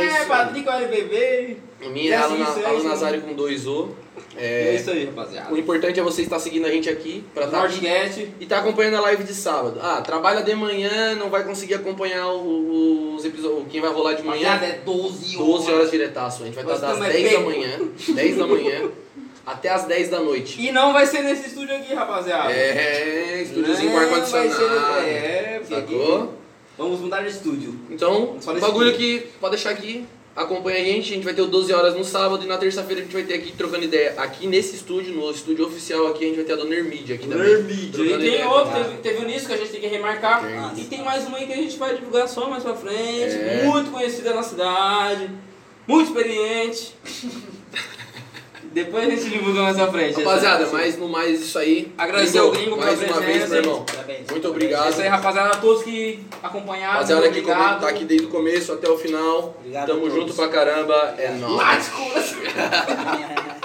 social é. Patrick LBB. A minha é Isso, isso, Alan. Nazário com dois O. É, É, isso aí, rapaziada. o importante é você estar seguindo a gente aqui pra estar Nordcast. e tá acompanhando a live de sábado. Ah, trabalha de manhã, não vai conseguir acompanhar os episódios, quem vai rolar de manhã. Rapaziada, é 12 horas. 12 horas diretaço. A gente vai estar das estamos 10 da manhã, 10 da manhã até as 10 da noite. E não vai ser nesse estúdio aqui, rapaziada. É, estúdiozinho com ar-condicionado. É, aqui- Sacou? Vamos mudar de estúdio. Então, o bagulho dia. que pode deixar aqui, acompanha a gente, a gente vai ter o 12 horas no sábado e na terça-feira a gente vai ter aqui trocando ideia. Aqui nesse estúdio, no estúdio oficial aqui, a gente vai ter a Dona Hermídia aqui também. E trocando tem ideia. outro, teve, teve um nisso que a gente tem que remarcar. Tem. E tem mais uma aí que a gente vai divulgar só mais pra frente. É. Muito conhecida na cidade. Muito experiente. *laughs* Depois a gente divulga mais pra frente. Rapaziada, mas no mais isso aí. Agradecer ao Gringo mais uma vez, presença. meu irmão. Parabéns. Muito É obrigado. isso aí, rapaziada. A todos que acompanharam. Rapaziada que tá aqui desde o começo até o final. Obrigado Tamo junto pra caramba. É nóis. *laughs*